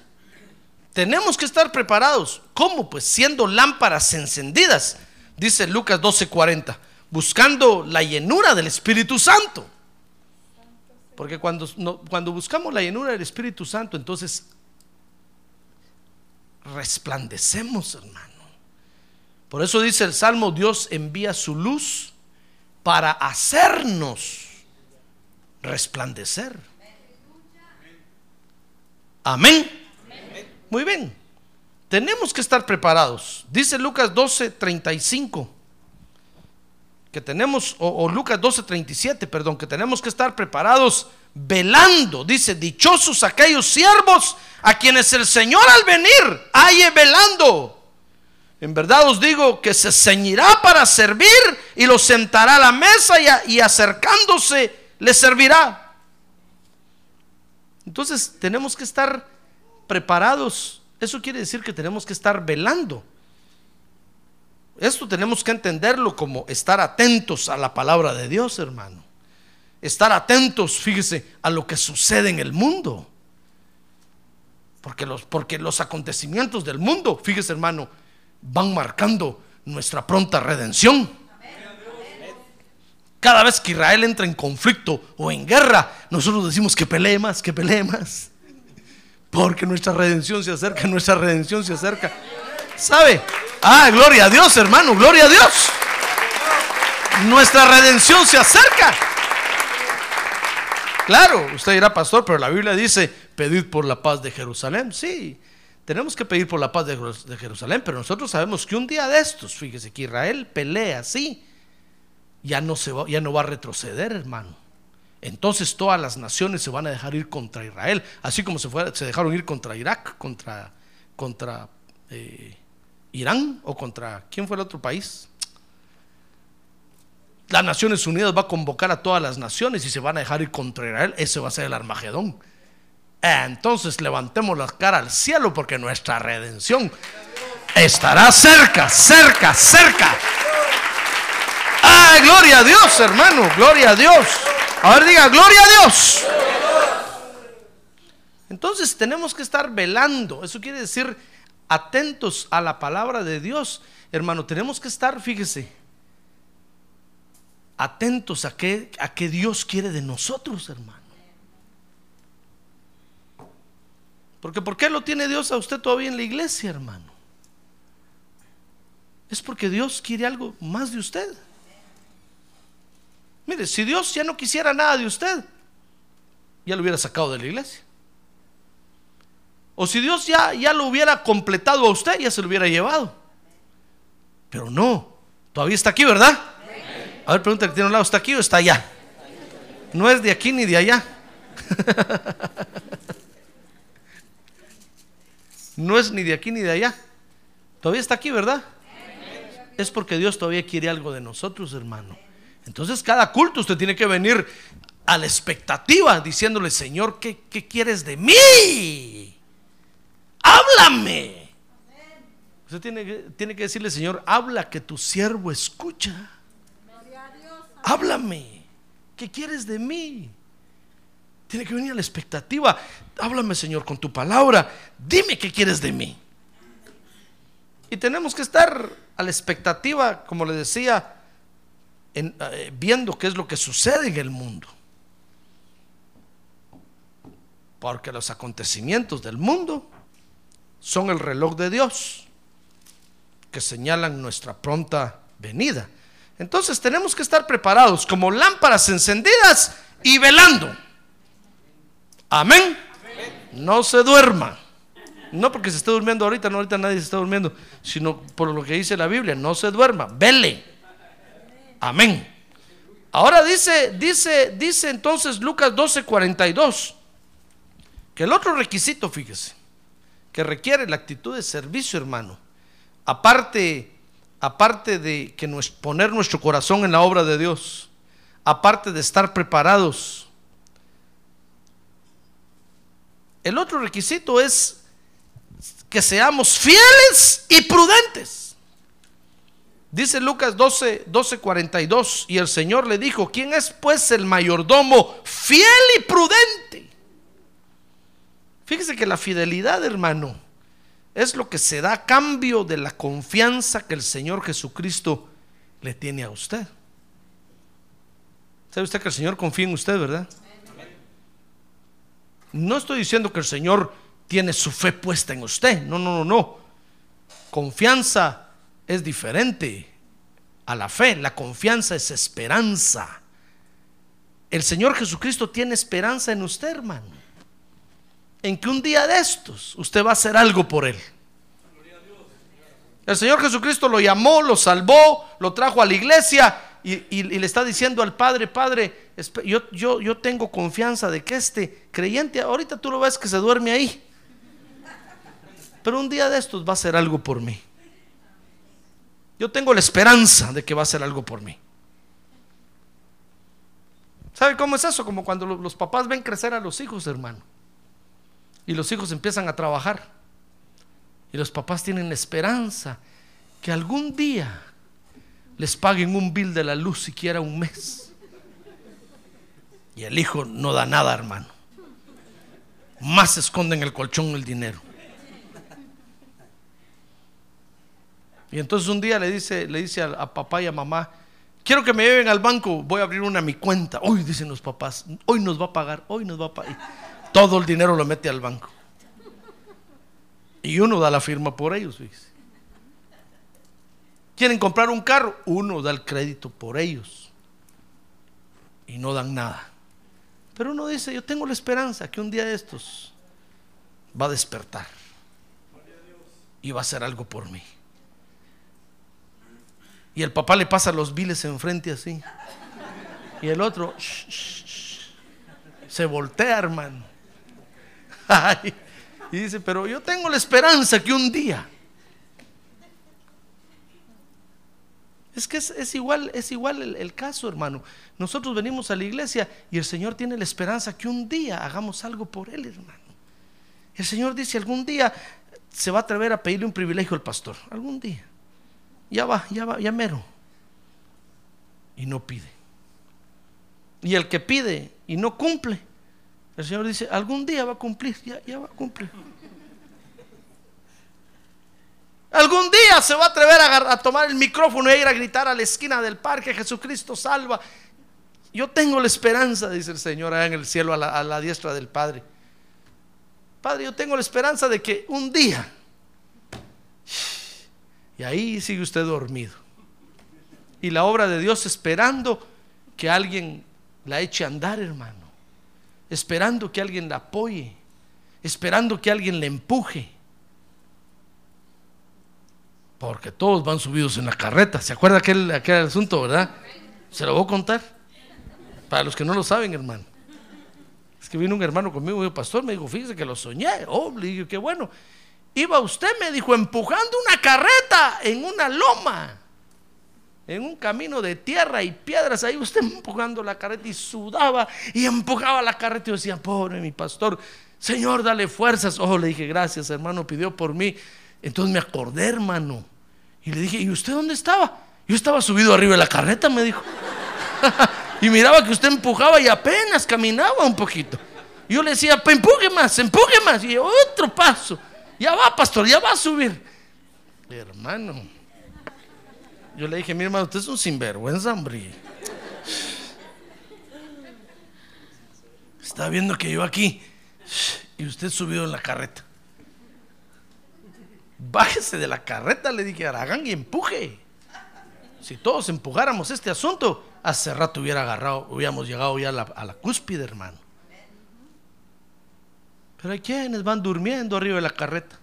Tenemos que estar preparados. ¿Cómo? Pues siendo lámparas encendidas, dice Lucas 12:40, buscando la llenura del Espíritu Santo. Porque cuando, cuando buscamos la llenura del Espíritu Santo, entonces resplandecemos, hermano. Por eso dice el Salmo, Dios envía su luz para hacernos resplandecer. Amén. Muy bien. Tenemos que estar preparados. Dice Lucas 12, 35. Que tenemos, o, Lucas 12, 37, perdón, que tenemos que estar preparados velando. Dice, dichosos aquellos siervos a quienes el Señor al venir haye velando. En verdad os digo que se ceñirá para servir y los sentará a la mesa y acercándose le servirá. Entonces tenemos que estar preparados. Eso quiere decir que tenemos que estar velando. Esto tenemos que entenderlo como estar atentos a la palabra de Dios, hermano. Estar atentos, fíjese, a lo que sucede en el mundo. Porque los, porque los acontecimientos del mundo, fíjese hermano, van marcando nuestra pronta redención. Cada vez que Israel entra en conflicto o en guerra, nosotros decimos que pelee que pelee. Porque nuestra redención se acerca, nuestra redención se acerca. ¿Sabe? Ah, gloria a Dios, hermano, gloria a Dios. Nuestra redención se acerca. Claro, usted dirá, pastor, pero la Biblia dice, pedid por la paz de Jerusalén. Sí, tenemos que pedir por la paz de, Jerusalén, pero nosotros sabemos que un día de estos, fíjese que Israel pelea, sí, ya no, se va, ya no va a retroceder, hermano. Entonces todas las naciones se van a dejar ir contra Israel, así como se, se dejaron ir contra Irak, contra, contra eh, Irán o contra, ¿quién fue el otro país? Las Naciones Unidas va a convocar a todas las naciones y se van a dejar ir contra Israel. Ese va a ser el Armagedón. Entonces levantemos la cara al cielo porque nuestra redención estará cerca, cerca, cerca gloria a Dios, hermano, gloria a Dios. A ver, diga, gloria a Dios. Entonces tenemos que estar velando. Eso quiere decir atentos a la palabra de Dios. Hermano, tenemos que estar, fíjese, atentos a qué, a qué Dios quiere de nosotros, hermano. Porque ¿por qué lo tiene Dios a usted todavía en la iglesia, hermano? Es porque Dios quiere algo más de usted. Mire, si Dios ya no quisiera nada de usted, ya lo hubiera sacado de la iglesia. O si Dios ya, ya lo hubiera completado a usted, ya se lo hubiera llevado. Pero no, todavía está aquí, ¿verdad? A ver, pregunta que tiene un lado, ¿está aquí o está allá? No es de aquí ni de allá. [LAUGHS] no es ni de aquí ni de allá. Todavía está aquí, ¿verdad? Es porque Dios todavía quiere algo de nosotros, hermano. Entonces cada culto usted tiene que venir a la expectativa diciéndole, Señor, ¿qué, quieres de mí? Háblame. Usted tiene que, tiene que decirle, Señor, habla que tu siervo escucha. Háblame. ¿Qué quieres de mí? Tiene que venir a la expectativa. Háblame, Señor, con tu palabra. Dime qué quieres de mí. Y tenemos que estar a la expectativa, como le decía, eh, viendo qué es lo que sucede en el mundo. Porque los acontecimientos del mundo son el reloj de Dios que señalan nuestra pronta venida. Entonces tenemos que estar preparados como lámparas encendidas y velando. Amén. No se duerma. No porque se esté durmiendo ahorita, no ahorita nadie se está durmiendo, sino por lo que dice la Biblia, no se duerma, vele. Amén. Ahora dice, dice, dice entonces Lucas 12:42 que el otro requisito, fíjese, que requiere la actitud de servicio, hermano, aparte, aparte de que poner nuestro corazón en la obra de Dios, aparte de estar preparados El otro requisito es que seamos fieles y prudentes. Dice Lucas 12, 12, 42, y el Señor le dijo, ¿quién es pues el mayordomo fiel y prudente? Fíjese que la fidelidad, hermano, es lo que se da a cambio de la confianza que el Señor Jesucristo le tiene a usted. ¿Sabe usted que el Señor confía en usted, verdad? No estoy diciendo que el Señor tiene su fe puesta en usted. No, no, no, no. Confianza es diferente a la fe. La confianza es esperanza. El Señor Jesucristo tiene esperanza en usted, hermano. En que un día de estos usted va a hacer algo por Él. El Señor Jesucristo lo llamó, lo salvó, lo trajo a la iglesia y, le está diciendo al Padre, Padre, yo, yo, tengo confianza de que este creyente, ahorita tú lo ves que se duerme ahí, pero un día de estos va a hacer algo por mí. Yo tengo la esperanza de que va a hacer algo por mí. ¿Sabe cómo es eso? Como cuando los papás ven crecer a los hijos, hermano. Y los hijos empiezan a trabajar. Y los papás tienen la esperanza que algún día les paguen un bill de la luz siquiera un mes. Y el hijo no da nada, hermano. Más esconde en el colchón el dinero. Y entonces un día le dice, le dice a, papá y a mamá, quiero que me lleven al banco, voy a abrir una mi cuenta. Hoy dicen los papás, hoy nos va a pagar, hoy nos va a pagar. Todo el dinero lo mete al banco. Y uno da la firma por ellos, dice. Quieren comprar un carro, uno da el crédito por ellos y no dan nada. Pero uno dice, yo tengo la esperanza que un día de estos va a despertar y va a hacer algo por mí. Y el papá le pasa los biles enfrente así. Y el otro se voltea, hermano. [LAUGHS] y dice, pero yo tengo la esperanza que un día Es que es, igual, es igual el, el, caso, hermano. Nosotros venimos a la iglesia y el Señor tiene la esperanza que un día hagamos algo por Él, hermano. El Señor dice, algún día se va a atrever a pedirle un privilegio al pastor. Algún día. Ya va, ya va, ya mero. Y no pide. Y el que pide y no cumple, el Señor dice, algún día va a cumplir, ya, va a cumplir. Algún día se va a atrever a, tomar el micrófono e ir a gritar a la esquina del parque, Jesucristo salva. Yo tengo la esperanza, dice el Señor, allá en el cielo, a a la diestra del Padre. Padre, yo tengo la esperanza de que un día, y ahí sigue usted dormido, y la obra de Dios esperando que alguien la eche a andar, hermano, esperando que alguien la apoye, esperando que alguien le empuje porque todos van subidos en la carreta. ¿Se acuerda aquel, aquel asunto, verdad? Se lo voy a contar. Para los que no lo saben, hermano. Es que vino un hermano conmigo y dijo, pastor, me dijo, fíjese que lo soñé. Oh, le dije, qué bueno. Iba usted, me dijo, empujando una carreta en una loma. En un camino de tierra y piedras, ahí usted [LAUGHS] empujando la carreta y sudaba y empujaba la carreta y decía, pobre mi pastor, Señor, dale fuerzas. Oh, le dije, gracias, hermano, pidió por mí. Entonces me acordé, hermano. Y le dije, ¿y usted dónde estaba? Yo estaba subido arriba de la carreta, me dijo. [LAUGHS] y miraba que usted empujaba y apenas caminaba un poquito. Yo le decía, "Pa, empuje más, empuje más. Y otro paso. Ya va, pastor, ya va a subir. Hermano. Yo le dije, mi hermano, usted es un sinvergüenza, hombre. Está viendo que yo aquí y usted subió en la carreta. Bájese de la carreta, le dije a Aragán y empuje. Si todos empujáramos este asunto, hace rato hubiera agarrado, hubiéramos llegado ya a la, a la cúspide, hermano. Pero hay quienes van durmiendo arriba de la carreta.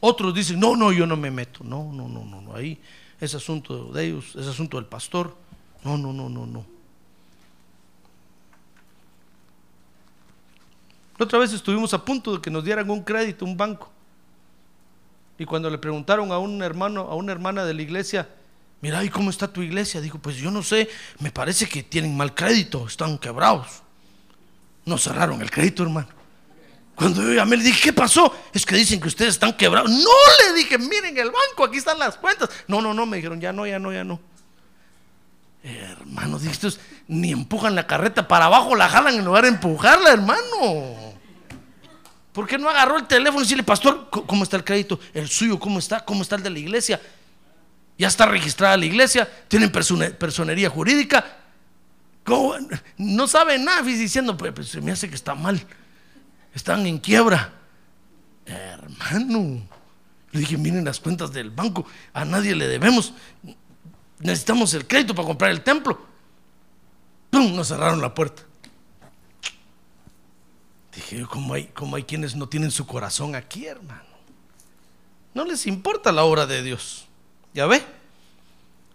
Otros dicen, no, no, yo no me meto. No, no, no, no, no. Ahí es asunto de ellos, es asunto del pastor. No, no, no, no, no. Otra vez estuvimos a punto de que nos dieran un crédito, un banco. Y cuando le preguntaron a un hermano, a una hermana de la iglesia, mira, ¿y cómo está tu iglesia? Dijo, pues yo no sé, me parece que tienen mal crédito, están quebrados. No cerraron el crédito, hermano. Cuando yo llamé, le dije, ¿qué pasó? Es que dicen que ustedes están quebrados. No, le dije, miren el banco, aquí están las cuentas. No, no, no, me dijeron, ya no, ya no, ya no. Hermano, dije, estos ni empujan la carreta para abajo, la jalan en lugar de empujarla, hermano. ¿Por qué no agarró el teléfono y decirle, pastor, ¿cómo está el crédito? ¿El suyo cómo está? ¿Cómo está el de la iglesia? Ya está registrada la iglesia, tienen persone- personería jurídica. No saben nada, diciendo, pues, pues, se me hace que está mal. Están en quiebra. Hermano, le dije, miren las cuentas del banco, a nadie le debemos. Necesitamos el crédito para comprar el templo. ¡Pum! Nos cerraron la puerta. Dije, ¿cómo hay, cómo hay quienes no tienen su corazón aquí, hermano? No les importa la obra de Dios. ¿Ya ve?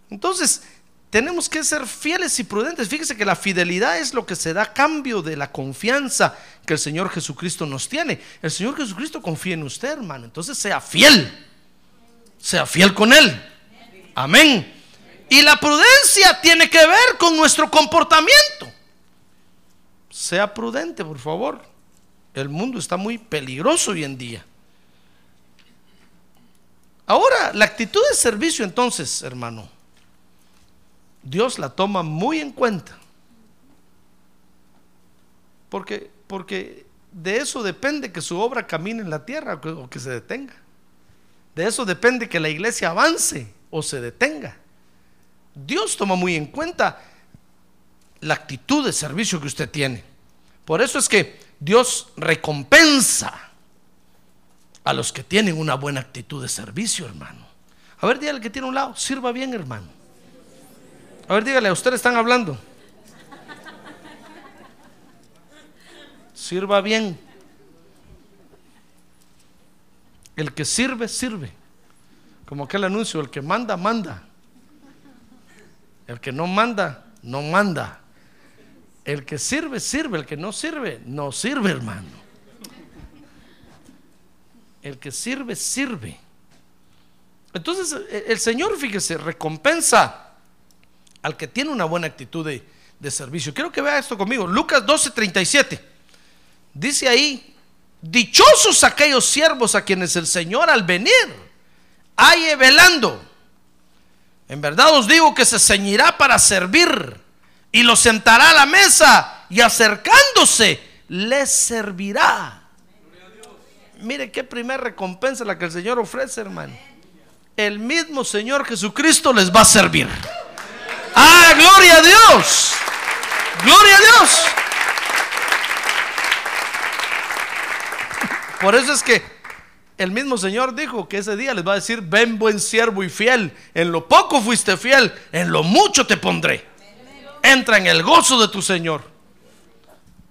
Entonces, tenemos que ser fieles y prudentes. Fíjese que la fidelidad es lo que se da a cambio de la confianza que el Señor Jesucristo nos tiene. El Señor Jesucristo confía en usted, hermano. Entonces, sea fiel. Sea fiel con Él. Amén. Y la prudencia tiene que ver con nuestro comportamiento. Sea prudente, por favor. El mundo está muy peligroso hoy en día. Ahora, la actitud de servicio entonces, hermano, Dios la toma muy en cuenta. Porque, porque de eso depende que su obra camine en la tierra o que, se detenga. De eso depende que la iglesia avance o se detenga. Dios toma muy en cuenta la actitud de servicio que usted tiene. Por eso es que Dios recompensa a los que tienen una buena actitud de servicio, hermano. A ver, dígale que tiene un lado, sirva bien, hermano. A ver, dígale, a ustedes están hablando. Sirva bien. El que sirve, sirve. Como aquel anuncio, el que manda, manda. El que no manda, no manda. El que sirve, sirve. El que no sirve, no sirve, hermano. El que sirve, sirve. Entonces, el Señor, fíjese, recompensa al que tiene una buena actitud de, de servicio. Quiero que vea esto conmigo. Lucas 12:37. Dice ahí, dichosos aquellos siervos a quienes el Señor al venir halle velando. En verdad os digo que se ceñirá para servir y los sentará a la mesa y acercándose les servirá. Mire qué primera recompensa la que el Señor ofrece, hermano. El mismo Señor Jesucristo les va a servir. Gloria a Dios. Gloria a Dios. Por eso es que el mismo Señor dijo que ese día les va a decir, ven buen siervo y fiel, en lo poco fuiste fiel, en lo mucho te pondré. Entra en el gozo de tu Señor.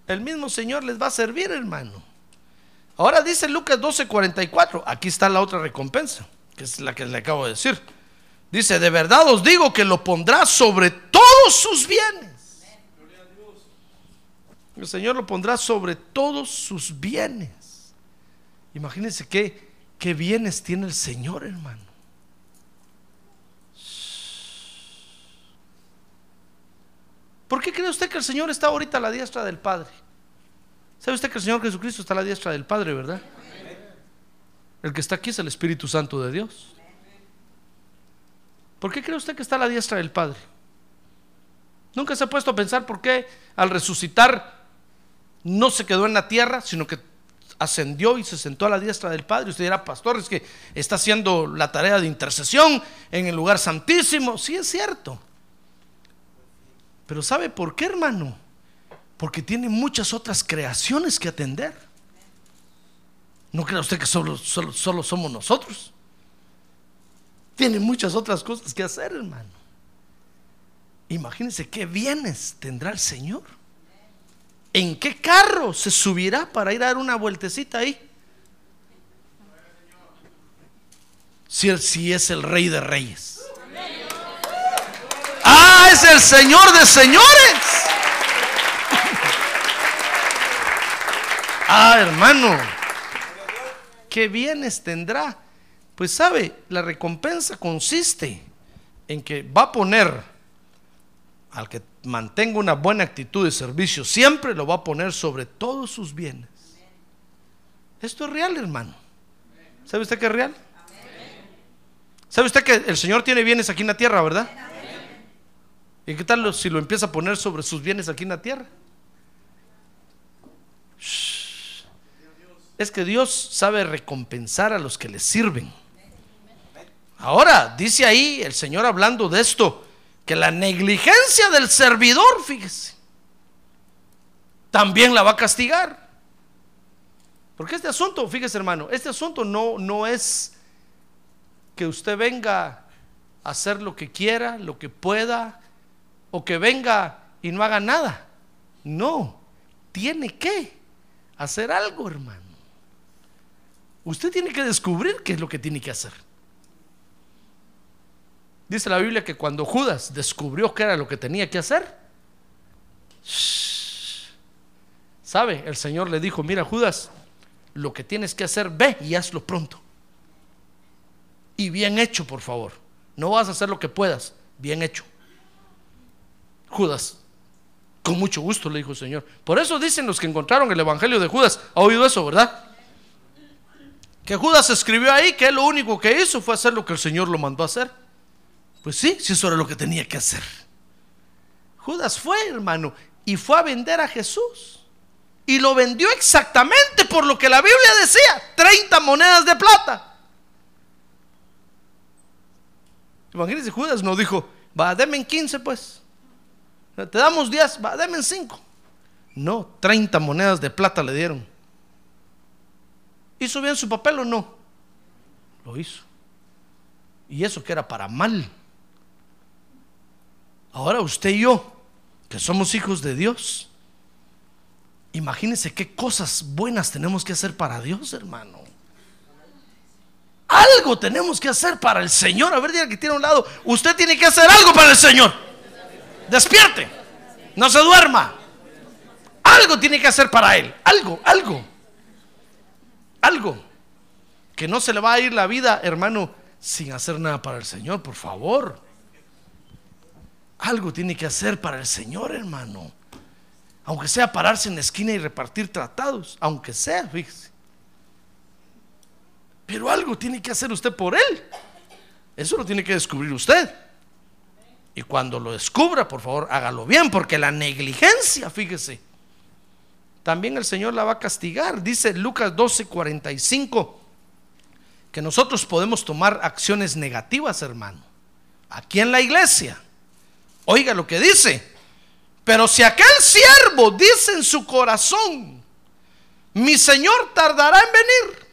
El mismo Señor les va a servir, hermano. Ahora dice Lucas 12:44, aquí está la otra recompensa, que es la que le acabo de decir. Dice, de verdad os digo que lo pondrá sobre todos sus bienes. El Señor lo pondrá sobre todos sus bienes. Imagínense qué, qué bienes tiene el Señor, hermano. ¿Por qué cree usted que el Señor está ahorita a la diestra del Padre? ¿Sabe usted que el Señor Jesucristo está a la diestra del Padre, verdad? El que está aquí es el Espíritu Santo de Dios. ¿Por qué cree usted que está a la diestra del Padre? Nunca se ha puesto a pensar por qué al resucitar no se quedó en la tierra, sino que ascendió y se sentó a la diestra del Padre. Usted dirá, pastor, es que está haciendo la tarea de intercesión en el lugar santísimo. Sí, es cierto. Pero ¿sabe por qué, hermano? Porque tiene muchas otras creaciones que atender. No crea usted que solo, solo, solo somos nosotros. Tiene muchas otras cosas que hacer, hermano. Imagínense qué bienes tendrá el Señor. ¿En qué carro se subirá para ir a dar una vueltecita ahí? Si, si es el rey de reyes. Ah, es el Señor de señores. Ah, hermano. ¿Qué bienes tendrá? Pues sabe, la recompensa consiste en que va a poner al que mantenga una buena actitud de servicio, siempre lo va a poner sobre todos sus bienes. Esto es real, hermano. ¿Sabe usted que es real? ¿Sabe usted que el Señor tiene bienes aquí en la tierra, verdad? ¿Y qué tal si lo empieza a poner sobre sus bienes aquí en la tierra? Es que Dios sabe recompensar a los que le sirven. Ahora, dice ahí el Señor hablando de esto, que la negligencia del servidor, fíjese, también la va a castigar. Porque este asunto, fíjese hermano, este asunto no, no es que usted venga a hacer lo que quiera, lo que pueda, o que venga y no haga nada. No, tiene que hacer algo, hermano. Usted tiene que descubrir qué es lo que tiene que hacer. Dice la Biblia que cuando Judas descubrió que era lo que tenía que hacer, ¿sabe? El Señor le dijo, mira Judas, lo que tienes que hacer, ve y hazlo pronto. Y bien hecho, por favor. No vas a hacer lo que puedas, bien hecho. Judas, con mucho gusto le dijo el Señor. Por eso dicen los que encontraron el Evangelio de Judas, ha oído eso, ¿verdad? Que Judas escribió ahí que lo único que hizo fue hacer lo que el Señor lo mandó a hacer. Pues sí, si eso era lo que tenía que hacer. Judas fue, hermano, y fue a vender a Jesús. Y lo vendió exactamente por lo que la Biblia decía, 30 monedas de plata. Imagínense, Judas no dijo, va, denme en 15 pues. Te damos 10, va, denme en 5. No, 30 monedas de plata le dieron. ¿Hizo bien su papel o no? Lo hizo. Y eso que era para mal. Ahora usted y yo, que somos hijos de Dios, imagínense qué cosas buenas tenemos que hacer para Dios, hermano. Algo tenemos que hacer para el Señor. A ver, diga que tiene a un lado. Usted tiene que hacer algo para el Señor. Despierte. No se duerma. Algo tiene que hacer para Él. Algo, algo. Algo. Que no se le va a ir la vida, hermano, sin hacer nada para el Señor, por favor. Algo tiene que hacer para el Señor, hermano. Aunque sea pararse en la esquina y repartir tratados, aunque sea, fíjese. Pero algo tiene que hacer usted por Él. Eso lo tiene que descubrir usted. Y cuando lo descubra, por favor, hágalo bien, porque la negligencia, fíjese, también el Señor la va a castigar. Dice Lucas 12:45 que nosotros podemos tomar acciones negativas, hermano, aquí en la iglesia. Oiga lo que dice. Pero si aquel siervo dice en su corazón, mi Señor tardará en venir,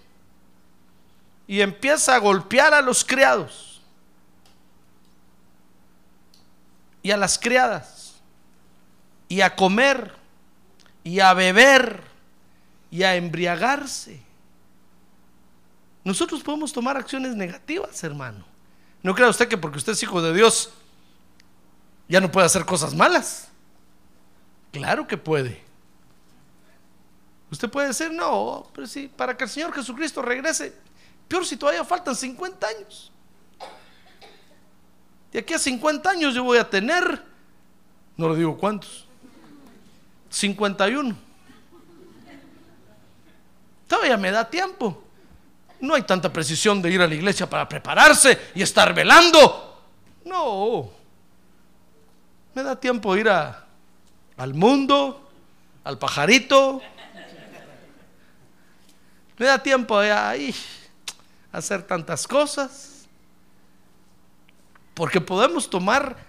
y empieza a golpear a los criados y a las criadas, y a comer, y a beber, y a embriagarse. Nosotros podemos tomar acciones negativas, hermano. No crea usted que porque usted es hijo de Dios, ya no puede hacer cosas malas. Claro que puede. Usted puede decir, no, pero sí, para que el Señor Jesucristo regrese, peor si todavía faltan 50 años. De aquí a 50 años yo voy a tener, no le digo cuántos, 51. Todavía me da tiempo. No hay tanta precisión de ir a la iglesia para prepararse y estar velando. No, me da tiempo ir a, al mundo, al pajarito. Me da tiempo de ahí hacer tantas cosas. Porque podemos tomar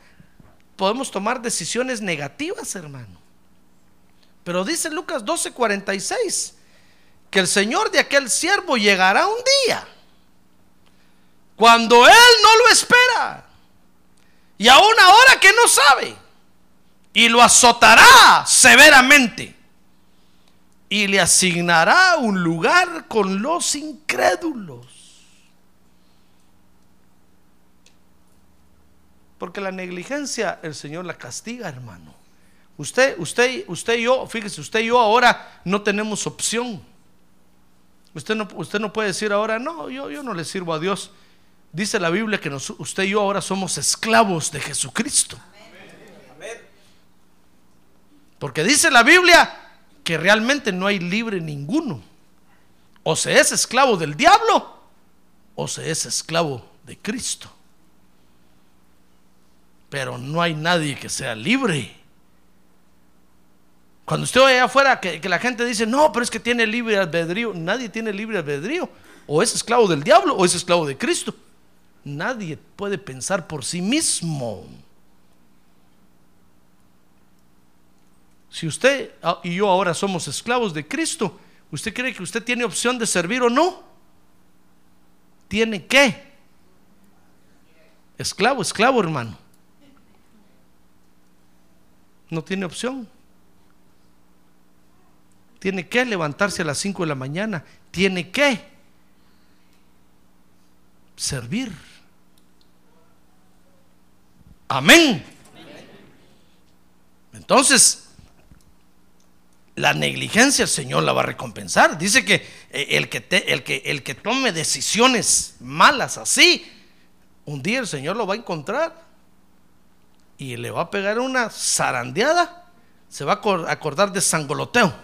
podemos tomar decisiones negativas, hermano. Pero dice Lucas 12:46 que el Señor de aquel siervo llegará un día cuando él no lo espera y a una hora que no sabe y lo azotará severamente y le asignará un lugar con los incrédulos. Porque la negligencia el Señor la castiga, hermano. Usted, usted, usted y yo, fíjese, usted y yo ahora no tenemos opción. Usted no, usted no puede decir ahora, no, yo, yo no le sirvo a Dios. Dice la Biblia que usted y yo ahora somos esclavos de Jesucristo. Porque dice la Biblia que realmente no hay libre ninguno. O se es esclavo del diablo o se es esclavo de Cristo. Pero no hay nadie que sea libre. Cuando usted allá afuera que, que, la gente dice, no, pero es que tiene libre albedrío, nadie tiene libre albedrío. O es esclavo del diablo o es esclavo de Cristo. Nadie puede pensar por sí mismo. Si usted y yo ahora somos esclavos de Cristo, ¿usted cree que usted tiene opción de servir o no? ¿Tiene qué? Esclavo, esclavo, hermano. No tiene opción. Tiene que levantarse a las 5 de la mañana. Tiene que servir. Amén. Entonces, la negligencia el Señor la va a recompensar. Dice que eh, el que, el que, el que tome decisiones malas así, un día el Señor lo va a encontrar y le va a pegar una zarandeada. Se va a acordar de sangoloteo.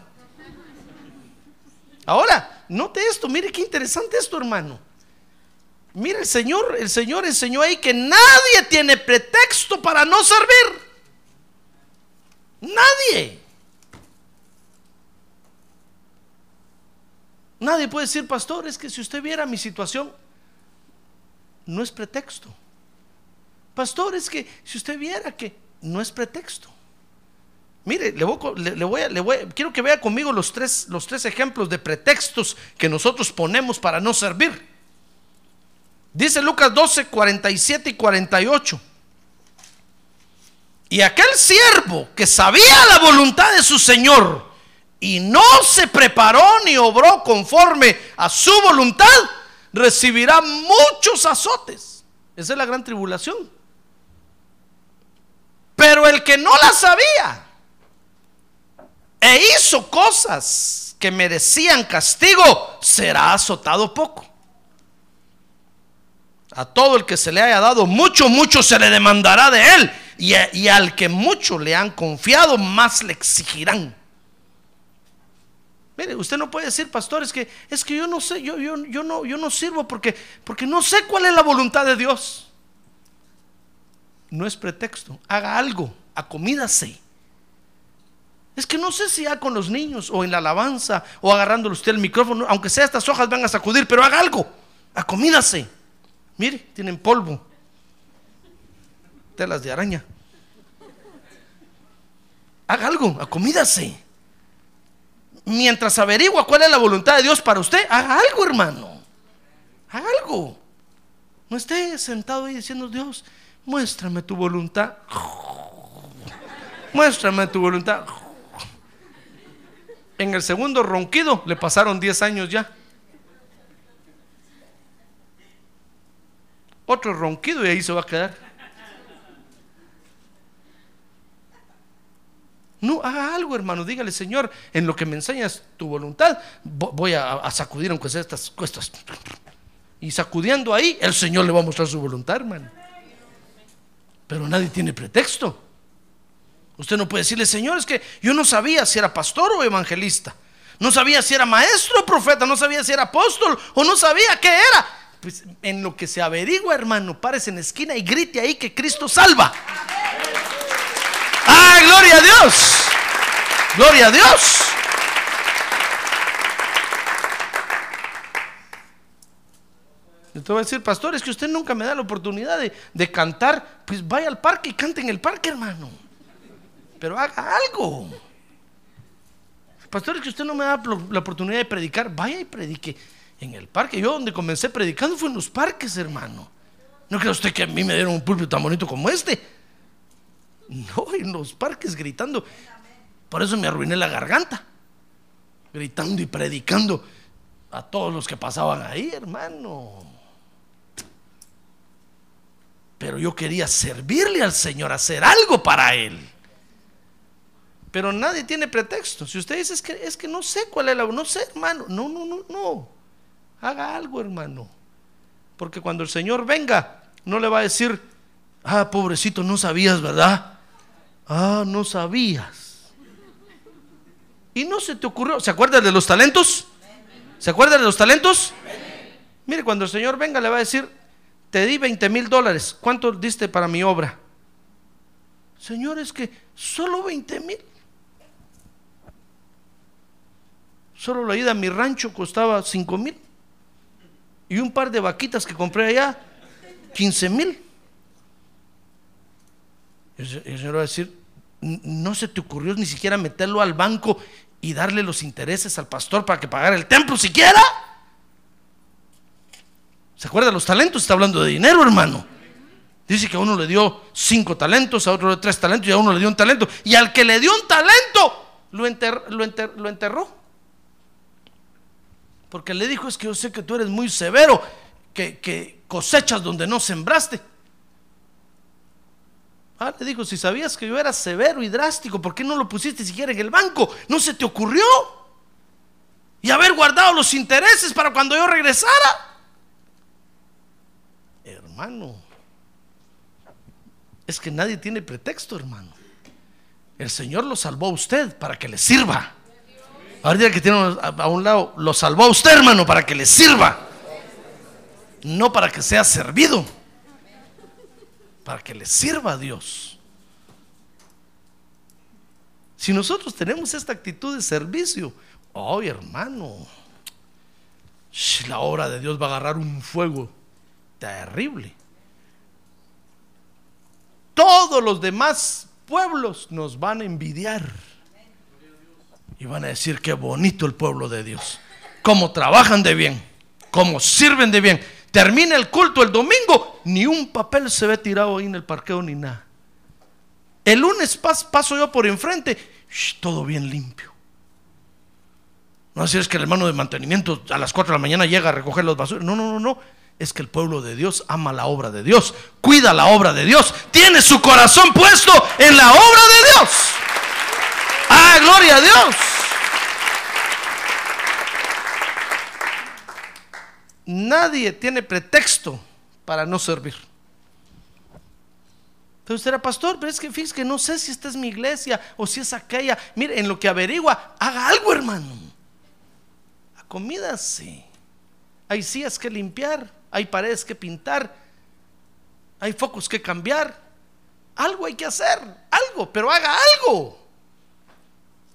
Ahora, note esto, mire qué interesante esto, hermano. Mire, el Señor, el Señor enseñó ahí que nadie tiene pretexto para no servir. Nadie. Nadie puede decir, pastor, es que si usted viera mi situación, no es pretexto. Pastor, es que si usted viera que no es pretexto. Mire, le voy, le, voy, quiero que vea conmigo los tres, los tres ejemplos de pretextos que nosotros ponemos para no servir. Dice Lucas 12, 47 y 48. Y aquel siervo que sabía la voluntad de su Señor y no se preparó ni obró conforme a su voluntad, recibirá muchos azotes. Esa es la gran tribulación. Pero el que no la sabía e hizo cosas que merecían castigo, será azotado poco. A todo el que se le haya dado mucho, mucho se le demandará de él. Y, al que mucho le han confiado, más le exigirán. Mire, usted no puede decir, pastor, es que, es que yo no sé, yo, yo, yo, no, yo no sirvo porque, porque no sé cuál es la voluntad de Dios. No es pretexto, haga algo, acomídase. Es que no sé si ya con los niños o en la alabanza o agarrándole usted el micrófono, aunque sea estas hojas van a sacudir, pero haga algo, acomídase. Mire, tienen polvo, telas de araña. Haga algo, acomídase mientras averigua cuál es la voluntad de Dios para usted, haga algo, hermano. Haga algo. No esté sentado ahí diciendo, Dios, muéstrame tu voluntad. Muéstrame tu voluntad. En el segundo ronquido le pasaron 10 años ya. Otro ronquido y ahí se va a quedar. No, haga algo, hermano. Dígale, Señor, en lo que me enseñas tu voluntad, voy a, sacudir aunque sea estas cuestas. Y sacudiendo ahí, el Señor le va a mostrar su voluntad, hermano. Pero nadie tiene pretexto. Usted no puede decirle, Señor, es que yo no sabía si era pastor o evangelista. No sabía si era maestro o profeta. No sabía si era apóstol o no sabía qué era. Pues en lo que se averigua, hermano, párese en la esquina y grite ahí que Cristo salva. ¡Ah, gloria a Dios! Gloria a Dios. Te voy a decir, pastor, es que usted nunca me da la oportunidad de, de cantar. Pues vaya al parque y cante en el parque, hermano. Pero haga algo. Pastor, es que usted no me da la oportunidad de predicar. Vaya y predique en el parque. Yo donde comencé predicando fue en los parques, hermano. ¿No cree usted que a mí me dieron un púlpito tan bonito como este? No, [LAUGHS] en los parques gritando. Por eso me arruiné la garganta. Gritando y predicando a todos los que pasaban ahí, hermano. Pero yo quería servirle al Señor, hacer algo para Él. Pero nadie tiene pretexto. Si usted dice es que, es que no sé cuál es la... No sé, hermano. No, no, no, no. Haga algo, hermano. Porque cuando el Señor venga, no le va a decir, ah, pobrecito, no sabías, ¿verdad? Ah, no sabías. Y no se te ocurrió. ¿Se acuerda de los talentos? ¿Se acuerda de los talentos? Mire, cuando el Señor venga, le va a decir, te di 20 mil dólares. ¿Cuánto diste para mi obra? Señor, es que solo 20 mil. Solo la ida a mi rancho costaba 5 mil. Y un par de vaquitas que compré allá, 15 mil. El se- el Señor va a decir, "N- no se te ocurrió ni siquiera meterlo al banco y darle los intereses al pastor para que pagara el templo siquiera. ¿Se acuerda los talentos? Está hablando de dinero, hermano. Dice que a uno le dio cinco talentos, a otro le dio tres talentos y a uno le dio un talento. Y al que le dio un talento, lo, enter- lo enter- lo enterró. Porque le dijo, es que yo sé que tú eres muy severo, que cosechas donde no sembraste. Ah, le dijo, si sabías que yo era severo y drástico, ¿por qué no lo pusiste siquiera en el banco? ¿No se te ocurrió? Y haber guardado los intereses para cuando yo regresara. Hermano, es que nadie tiene pretexto, hermano. El Señor lo salvó a usted para que le sirva. Ahora diga que tiene a un lado, lo salvó a usted, hermano, para que le sirva. No para que sea servido. Para que le sirva a Dios. Si nosotros tenemos esta actitud de servicio, oh hermano, la obra de Dios va a agarrar un fuego terrible. Todos los demás pueblos nos van a envidiar. Y van a decir qué bonito el pueblo de Dios. Cómo trabajan de bien. Cómo sirven de bien. Termina el culto el domingo. Ni un papel se ve tirado ahí en el parqueo ni nada. El lunes pas- paso yo por enfrente. todo bien limpio. No así es que el hermano de mantenimiento a las 4 de la mañana llega a recoger los basuras. No, no, no, no. Es que el pueblo de Dios ama la obra de Dios. Cuida la obra de Dios. Tiene su corazón puesto en la obra de Dios. Ah, gloria a Dios. Nadie tiene pretexto para no servir. Pero usted era pastor, pero es que fíjese que no sé si esta es mi iglesia o si es aquella. Mire, en lo que averigua, haga algo, hermano. La comida sí. Hay sillas que limpiar, hay paredes que pintar, hay focos que cambiar. Algo hay que hacer, algo, pero haga algo.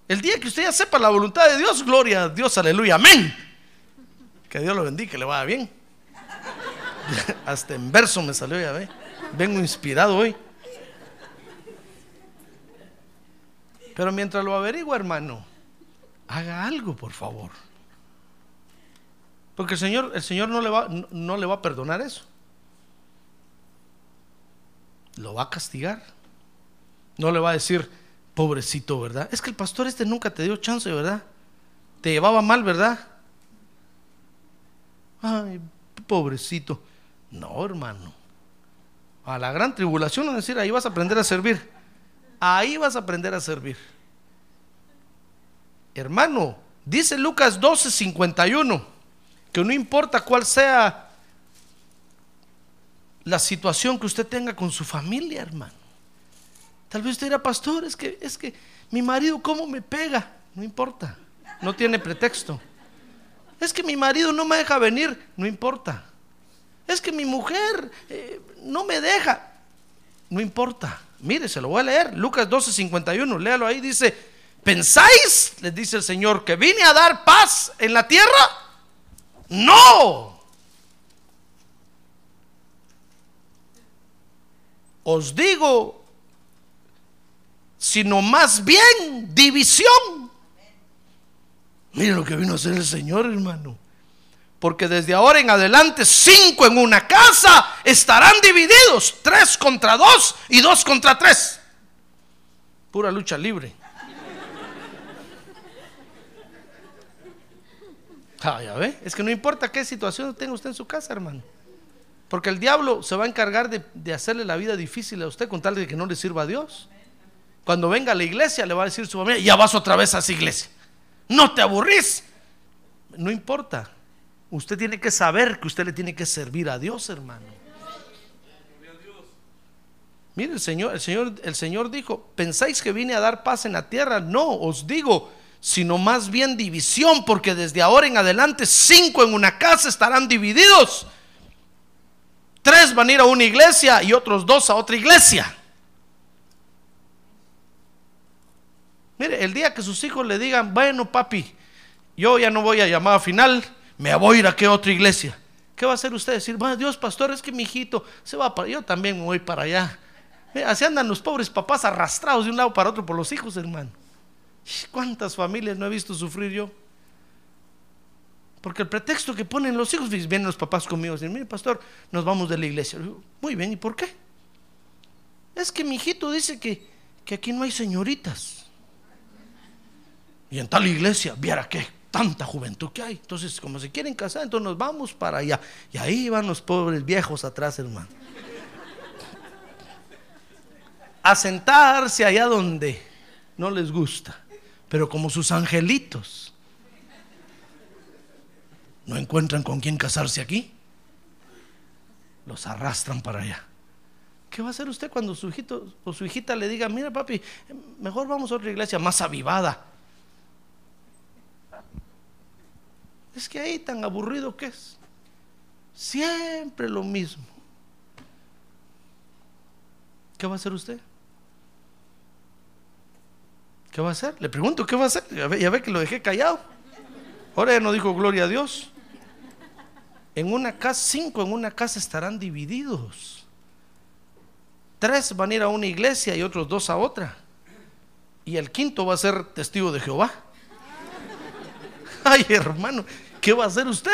El día que usted ya sepa la voluntad de Dios, gloria a Dios, aleluya, amén. Que Dios lo bendiga, que le vaya bien. [LAUGHS] Hasta en verso me salió, ya ve. Vengo inspirado hoy. Pero mientras lo averigua, hermano, haga algo, por favor. Porque el Señor, el Señor no le va, no, no le va a perdonar eso. Lo va a castigar. No le va a decir, pobrecito, ¿verdad? Es que el pastor este nunca te dio chance, ¿verdad? Te llevaba mal, ¿verdad? Ay, pobrecito. No, hermano. A la gran tribulación, es decir, ahí vas a aprender a servir. Ahí vas a aprender a servir. Hermano, dice Lucas 12, 51, que no importa cuál sea la situación que usted tenga con su familia, hermano. Tal vez usted era pastor, es que, es que mi marido cómo me pega. No importa, no tiene pretexto. Es que mi marido no me deja venir, no importa. Es que mi mujer eh, no me deja, no importa. Mire, se lo voy a leer. Lucas 12, 51, léalo ahí, dice, ¿Pensáis, les dice el Señor, que vine a dar paz en la tierra? No. Os digo, sino más bien división. Miren lo que vino a hacer el Señor, hermano. Porque desde ahora en adelante, cinco en una casa estarán divididos, tres contra dos y dos contra tres. Pura lucha libre. Ah, ya ve, es que no importa qué situación tenga usted en su casa, hermano. Porque el diablo se va a encargar de, de hacerle la vida difícil a usted con tal de que no le sirva a Dios. Cuando venga a la iglesia le va a decir su familia, ya vas otra vez a esa iglesia. No te aburrís. No importa. Usted tiene que saber que usted le tiene que servir a Dios, hermano. Mire, el Señor, el Señor, el Señor dijo, ¿pensáis que vine a dar paz en la tierra? No, os digo, sino más bien división, porque desde ahora en adelante cinco en una casa estarán divididos. Tres van a ir a una iglesia y otros dos a otra iglesia. Mire, el día que sus hijos le digan, bueno papi, yo ya no voy a llamar a final, me voy a ir a qué otra iglesia. ¿Qué va a hacer usted? Decir, bueno, Dios pastor, es que mi hijito se va para, yo también me voy para allá. Así andan los pobres papás arrastrados de un lado para otro por los hijos, hermano. ¿Cuántas familias no he visto sufrir yo? Porque el pretexto que ponen los hijos, vienen los papás conmigo dicen, mire pastor, nos vamos de la iglesia. Muy bien, ¿y por qué? Es que mi hijito dice que, que aquí no hay señoritas. Y en tal iglesia, viera qué tanta juventud que hay. Entonces, como se quieren casar, entonces nos vamos para allá. Y ahí van los pobres viejos atrás, hermano. A sentarse allá donde no les gusta. Pero como sus angelitos no encuentran con quién casarse aquí, los arrastran para allá. ¿Qué va a hacer usted cuando su hijito o su hijita le diga, mira papi, mejor vamos a otra iglesia más avivada? Es que ahí tan aburrido que es. Siempre lo mismo. ¿Qué va a hacer usted? ¿Qué va a hacer? Le pregunto, ¿qué va a hacer? Ya ve, que lo dejé callado. Ahora ya no dijo gloria a Dios. En una casa, cinco en una casa estarán divididos. Tres van a ir a una iglesia y otros dos a otra. Y el quinto va a ser testigo de Jehová. Ay, hermano, ¿qué va a hacer usted?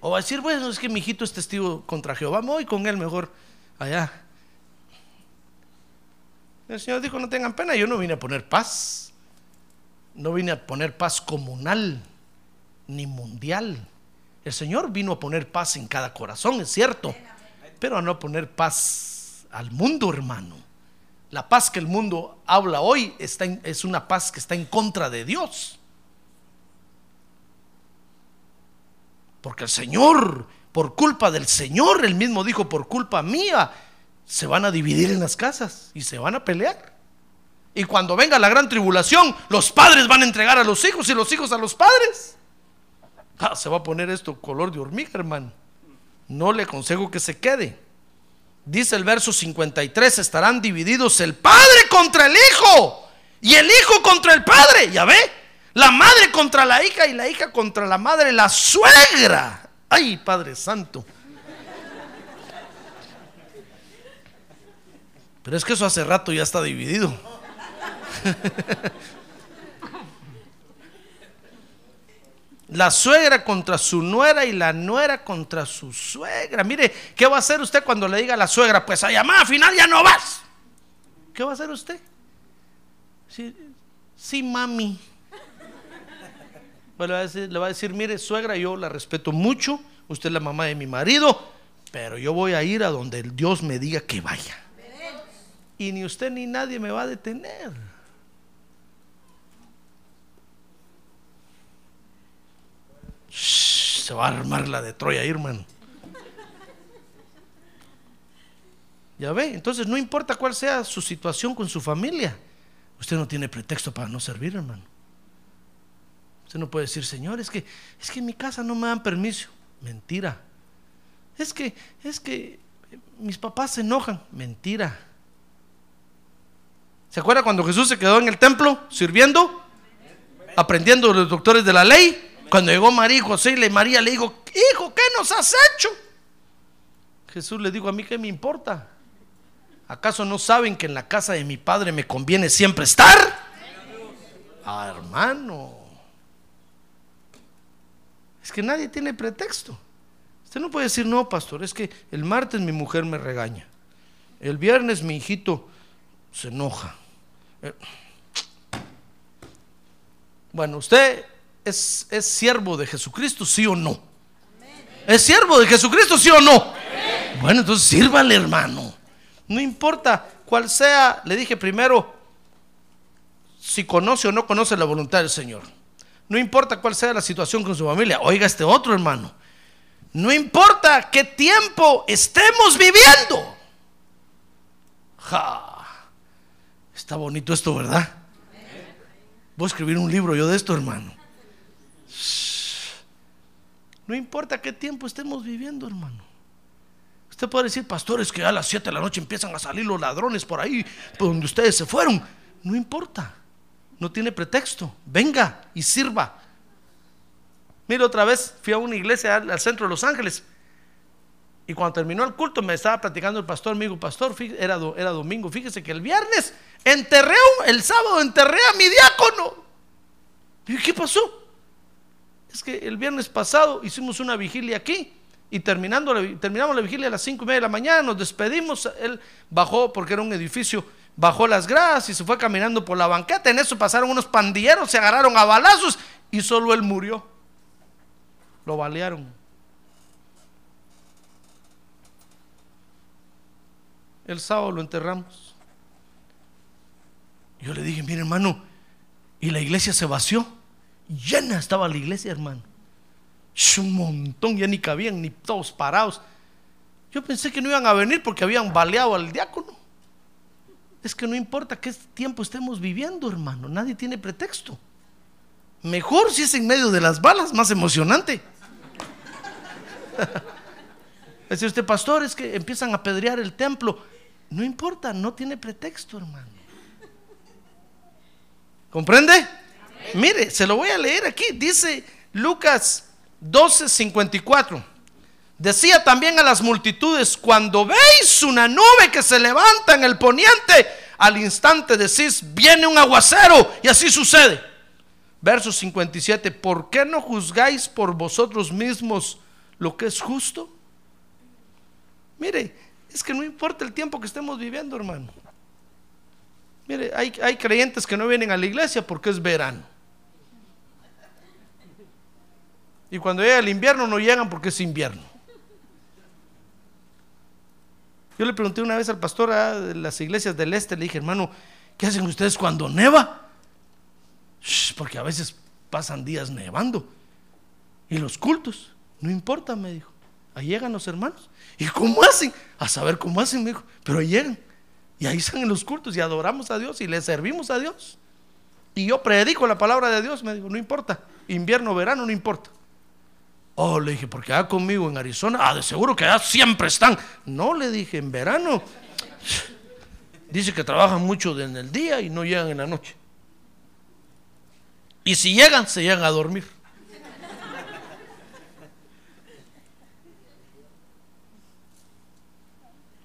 O va a decir, bueno, es que mi hijito es testigo contra Jehová, voy con él mejor allá. El Señor dijo, no tengan pena, yo no vine a poner paz. No vine a poner paz comunal ni mundial. El Señor vino a poner paz en cada corazón, es cierto, pero a no poner paz al mundo, hermano. La paz que el mundo habla hoy está es una paz que está en contra de Dios. Porque el Señor, por culpa del Señor, él mismo dijo, por culpa mía, se van a dividir en las casas y se van a pelear. Y cuando venga la gran tribulación, los padres van a entregar a los hijos y los hijos a los padres. Ah, se va a poner esto color de hormiga, hermano. No le aconsejo que se quede. Dice el verso 53, estarán divididos el padre contra el hijo y el hijo contra el padre, ya ve, la madre contra la hija y la hija contra la madre, la suegra. Ay, Padre Santo. Pero es que eso hace rato ya está dividido. [LAUGHS] La suegra contra su nuera y la nuera contra su suegra. Mire, ¿qué va a hacer usted cuando le diga a la suegra, pues a llamar, al final ya no vas? ¿Qué va a hacer usted? Sí, sí mami. Pues le, va a decir, le va a decir, mire, suegra, yo la respeto mucho, usted es la mamá de mi marido, pero yo voy a ir a donde el Dios me diga que vaya. Y ni usted ni nadie me va a detener. Se va a armar la de Troya, hermano. Ya ve, entonces no importa cuál sea su situación con su familia, usted no tiene pretexto para no servir, hermano. Usted no puede decir, Señor, es que es que en mi casa no me dan permiso. Mentira. Es que es que mis papás se enojan. Mentira. ¿Se acuerda cuando Jesús se quedó en el templo sirviendo? Aprendiendo los doctores de la ley. Cuando llegó María y José y María le dijo, hijo, ¿qué nos has hecho? Jesús le dijo, a mí qué me importa. ¿Acaso no saben que en la casa de mi padre me conviene siempre estar? Ah, hermano. Es que nadie tiene pretexto. Usted no puede decir, no, pastor, es que el martes mi mujer me regaña. El viernes mi hijito se enoja. Eh, bueno, usted es, es siervo de Jesucristo, sí o no. ¿Es siervo de Jesucristo, sí o no? Bueno, entonces sírvale, hermano. No importa cuál sea, le dije primero, si conoce o no conoce la voluntad del Señor. No importa cuál sea la situación con su familia. Oiga este otro hermano. No importa qué tiempo estemos viviendo. Ja. Está bonito esto, ¿verdad? Voy a escribir un libro yo de esto, hermano. No importa qué tiempo estemos viviendo, hermano. Usted puede decir, pastores, que a las 7 de la noche empiezan a salir los ladrones por ahí, por donde ustedes se fueron. No importa, no tiene pretexto. Venga y sirva. Mire, otra vez fui a una iglesia al, centro de Los Ángeles. Y cuando terminó el culto me estaba platicando el pastor, amigo pastor, era, era domingo, fíjese que el viernes enterré, el sábado enterré a mi diácono. ¿Y qué pasó? Es que el viernes pasado hicimos una vigilia aquí y terminando terminamos la vigilia a las cinco y media de la mañana, nos despedimos, él bajó porque era un edificio, bajó las gradas y se fue caminando por la banqueta, en eso pasaron unos pandilleros, se agarraron a balazos y solo él murió. Lo balearon. El sábado lo enterramos. Yo le dije, mire hermano, y la iglesia se vació. Llena estaba la iglesia, hermano. Un montón, ya ni cabían, ni todos parados. Yo pensé que no iban a venir porque habían baleado al diácono. Es que no importa qué tiempo estemos viviendo, hermano. Nadie tiene pretexto. Mejor si es en medio de las balas, más emocionante. [LAUGHS] Dice usted, pastor, es que empiezan a pedrear el templo. No importa, no tiene pretexto, hermano. ¿Comprende? Mire, se lo voy a leer aquí. Dice Lucas 12:54. Decía también a las multitudes, cuando veis una nube que se levanta en el poniente, al instante decís, viene un aguacero, y así sucede. Verso 57, ¿por qué no juzgáis por vosotros mismos lo que es justo? Mire, es que no importa el tiempo que estemos viviendo, hermano. Mire, hay, hay creyentes que no vienen a la iglesia porque es verano. Y cuando llega el invierno no llegan porque es invierno. Yo le pregunté una vez al pastor ah, de las iglesias del este, le dije, hermano, ¿qué hacen ustedes cuando neva? porque a veces pasan días nevando. Y los cultos, no importa, me dijo. Ahí llegan los hermanos. ¿Y cómo hacen? A saber cómo hacen, me dijo. Pero ahí llegan. Y ahí están en los cultos y adoramos a Dios y le servimos a Dios. Y yo predico la palabra de Dios, me dijo, no importa. Invierno, verano, no importa. Oh, le dije, porque allá conmigo en Arizona, ah, de seguro que allá siempre están. No, le dije, en verano. [SIGHS] Dice que trabajan mucho en el día y no llegan en la noche. Y si llegan, se llegan a dormir.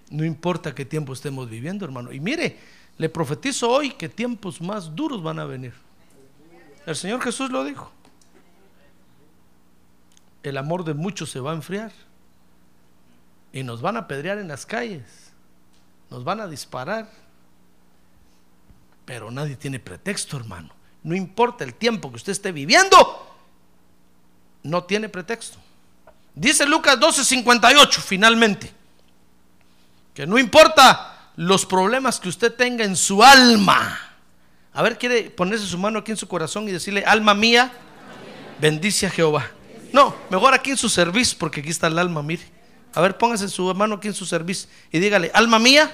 No importa qué tiempo estemos viviendo, hermano. Y mire, le profetizo hoy que tiempos más duros van a venir. El Señor Jesús lo dijo el amor de muchos se va a enfriar. Y nos van a apedrear en las calles. Nos van a disparar. Pero nadie tiene pretexto, hermano. No importa el tiempo que usted esté viviendo. No tiene pretexto. Dice Lucas 12:58 finalmente. Que no importa los problemas que usted tenga en su alma. A ver, quiere ponerse su mano aquí en su corazón y decirle, alma mía, bendice a Jehová. No, mejor aquí en su servicio, porque aquí está el alma, mire. A ver, póngase su mano aquí en su servicio y dígale, alma mía,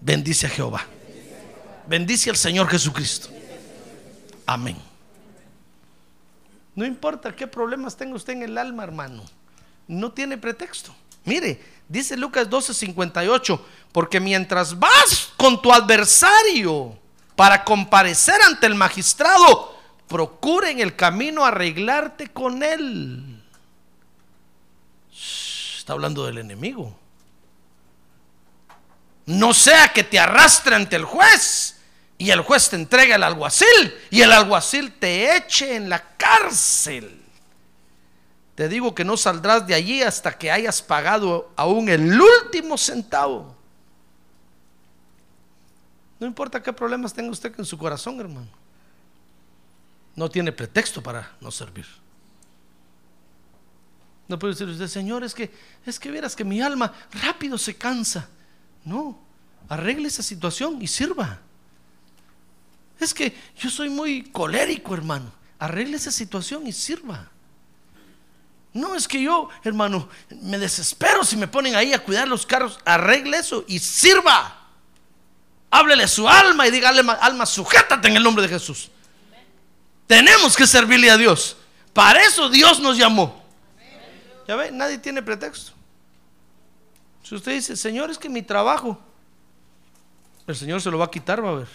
bendice a Jehová. Bendice al Señor Jesucristo. Amén. No importa qué problemas tenga usted en el alma, hermano. No tiene pretexto. Mire, Dice Lucas 12:58, porque mientras vas con tu adversario para comparecer ante el magistrado, procura en el camino arreglarte con él. Está hablando del enemigo. No sea que te arrastre ante el juez y el juez te entregue al alguacil y el alguacil te eche en la cárcel. Te digo que no saldrás de allí hasta que hayas pagado aún el último centavo. No importa qué problemas tenga usted en su corazón, hermano. No tiene pretexto para no servir. No puede decir usted, Señor, es que es que verás que mi alma rápido se cansa. No, arregle esa situación y sirva. Es que yo soy muy colérico, hermano. Arregle esa situación y sirva. No es que yo, hermano, me desespero si me ponen ahí a cuidar los carros. Arregle eso y sirva. Háblele su alma y dígale, alma, sujétate en el nombre de Jesús. Tenemos que servirle a Dios. Para eso Dios nos llamó. Ya ve, nadie tiene pretexto. Si usted dice, Señor, es que mi trabajo, el Señor se lo va a quitar, va a ver.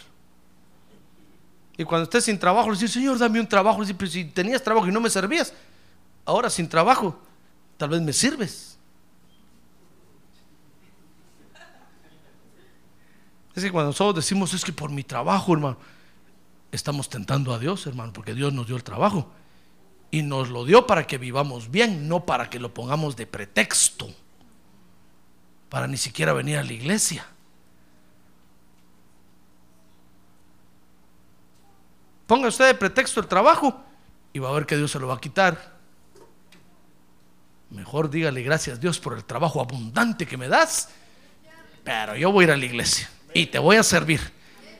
Y cuando esté sin trabajo, le dice, Señor, dame un trabajo. Dice, pero si tenías trabajo y no me servías, ahora sin trabajo, tal vez me sirves. Es que cuando nosotros decimos es que por mi trabajo, hermano, estamos tentando a Dios, hermano, porque Dios nos dio el trabajo. Y nos lo dio para que vivamos bien, no para que lo pongamos de pretexto, para ni siquiera venir a la iglesia. Ponga usted de pretexto el trabajo y va a ver que Dios se lo va a quitar. Mejor dígale gracias Dios por el trabajo abundante que me das. Pero yo voy a ir a la iglesia y te voy a servir.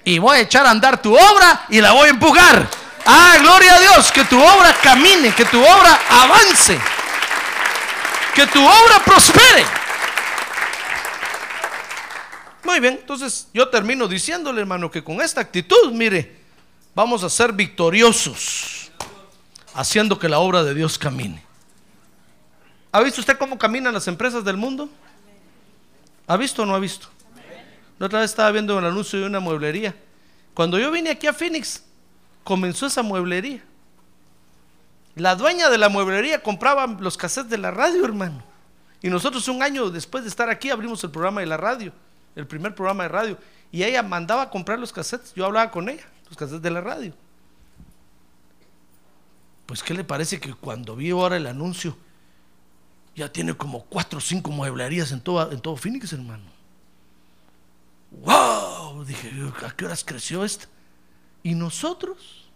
Y voy a echar a andar tu obra y la voy a empujar. Ah, gloria a Dios, que tu obra camine, que tu obra avance, que tu obra prospere. Muy bien, entonces yo termino diciéndole, hermano, que con esta actitud, mire, vamos a ser victoriosos, haciendo que la obra de Dios camine. ¿Ha visto usted cómo caminan las empresas del mundo? ¿Ha visto o no ha visto? La otra vez estaba viendo el anuncio de una mueblería. Cuando yo vine aquí a Phoenix, comenzó esa mueblería. La dueña de la mueblería compraba los cassettes de la radio, hermano. Y nosotros un año después de estar aquí abrimos el programa de la radio, el primer programa de radio. Y ella mandaba a comprar los cassettes. Yo hablaba con ella, los cassettes de la radio. Pues, ¿qué le parece que cuando vi ahora el anuncio, ya tiene como cuatro o cinco mueblerías en todo, en todo Phoenix, hermano. ¡Wow! Dije, ¿a qué horas creció esto? Y nosotros,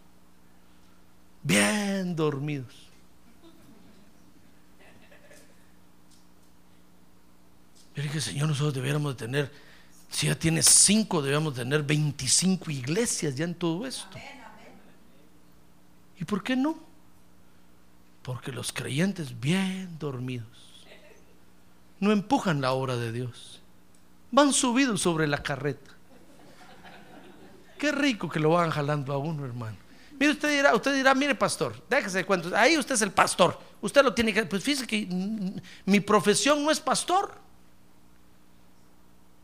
bien dormidos. Yo dije, Señor, nosotros debiéramos de tener, si ya tienes cinco, debemos tener 25 iglesias ya en todo esto. ¿Y por qué no? Porque los creyentes bien dormidos no empujan la obra de Dios. Van subidos sobre la carreta. Qué rico que lo van jalando a uno, hermano. Mire, usted dirá, usted dirá, mire, pastor, déjese de cuentos. Ahí usted es el pastor. Usted lo tiene que. Pues fíjese que mi profesión no es pastor.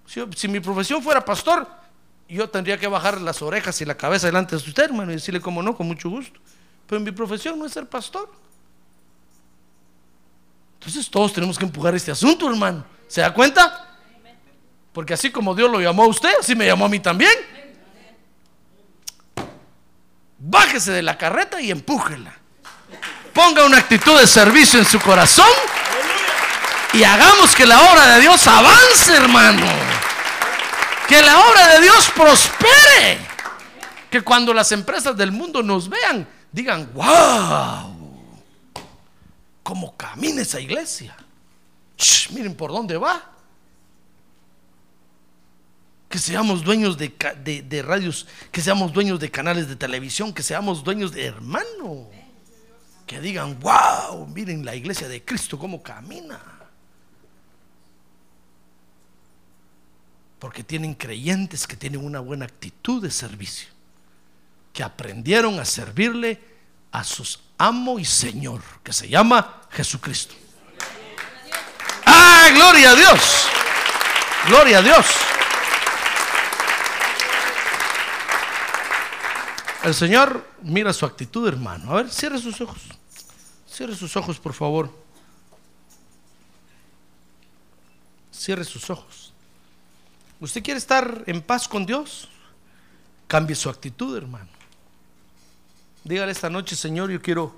Si, mi profesión fuera pastor, yo tendría que bajar las orejas y la cabeza delante de usted, hermano, y decirle, como no, con mucho gusto. Pero mi profesión no es ser pastor. Entonces todos tenemos que empujar este asunto, hermano. ¿Se da cuenta? Porque así como Dios lo llamó a usted, así me llamó a mí también. Bájese de la carreta y empújela. Ponga una actitud de servicio en su corazón y hagamos que la obra de Dios avance, hermano. Que la obra de Dios prospere. Que cuando las empresas del mundo nos vean, digan, wow cómo camina esa iglesia. miren por dónde va. Que seamos dueños de, de, radios, que seamos dueños de canales de televisión, que seamos dueños de hermano. Que digan, wow, miren la iglesia de Cristo cómo camina. Porque tienen creyentes que tienen una buena actitud de servicio, que aprendieron a servirle a sus amo y Señor, que se llama Jesucristo. ¡Ah, gloria a Dios. Gloria a Dios. El Señor mira su actitud, hermano. A ver, cierre sus ojos. Cierre sus ojos, por favor. Cierre sus ojos. ¿Usted quiere estar en paz con Dios? Cambie su actitud, hermano. Dígale esta noche, Señor, yo quiero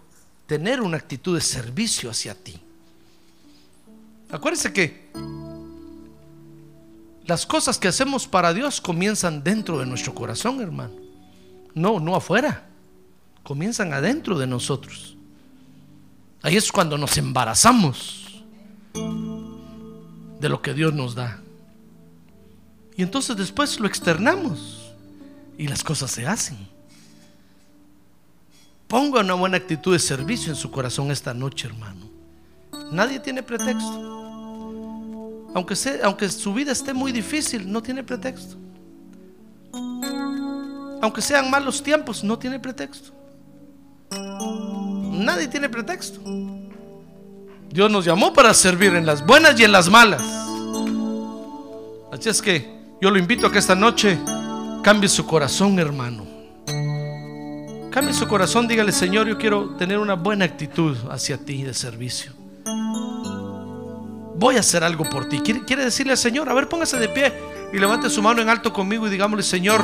tener una actitud de servicio hacia ti. Acuérdese que las cosas que hacemos para Dios comienzan dentro de nuestro corazón, hermano. No, no afuera. Comienzan adentro de nosotros. Ahí es cuando nos embarazamos de lo que Dios nos da. Y entonces después lo externamos y las cosas se hacen. Ponga una buena actitud de servicio en su corazón esta noche, hermano. Nadie tiene pretexto. Aunque, aunque su vida esté muy difícil, no tiene pretexto. Aunque sean malos tiempos, no tiene pretexto. Nadie tiene pretexto. Dios nos llamó para servir en las buenas y en las malas. Así es que yo lo invito a que esta noche cambie su corazón, hermano. Cambie su corazón, dígale, Señor, yo quiero tener una buena actitud hacia ti de servicio. Voy a hacer algo por ti. ¿Quiere, decirle al Señor? A ver, póngase de pie y levante su mano en alto conmigo y digámosle, Señor,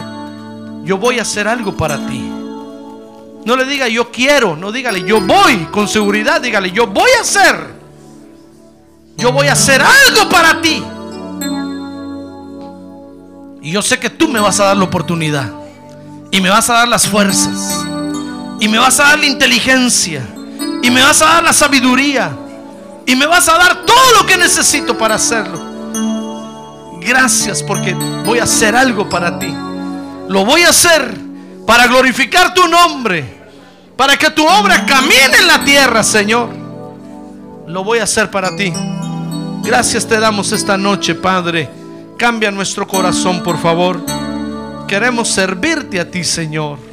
yo voy a hacer algo para ti. No le diga yo quiero, no dígale yo voy con seguridad, dígale yo voy a hacer. Yo voy a hacer algo para ti. Y yo sé que tú me vas a dar la oportunidad. Y me vas a dar las fuerzas. Y me vas a dar la inteligencia. Y me vas a dar la sabiduría. Y me vas a dar todo lo que necesito para hacerlo. Gracias porque voy a hacer algo para ti. Lo voy a hacer para glorificar tu nombre, para que tu obra camine en la tierra, Señor. Lo voy a hacer para ti. Gracias te damos esta noche, Padre. Cambia nuestro corazón, por favor. Queremos servirte a ti, Señor.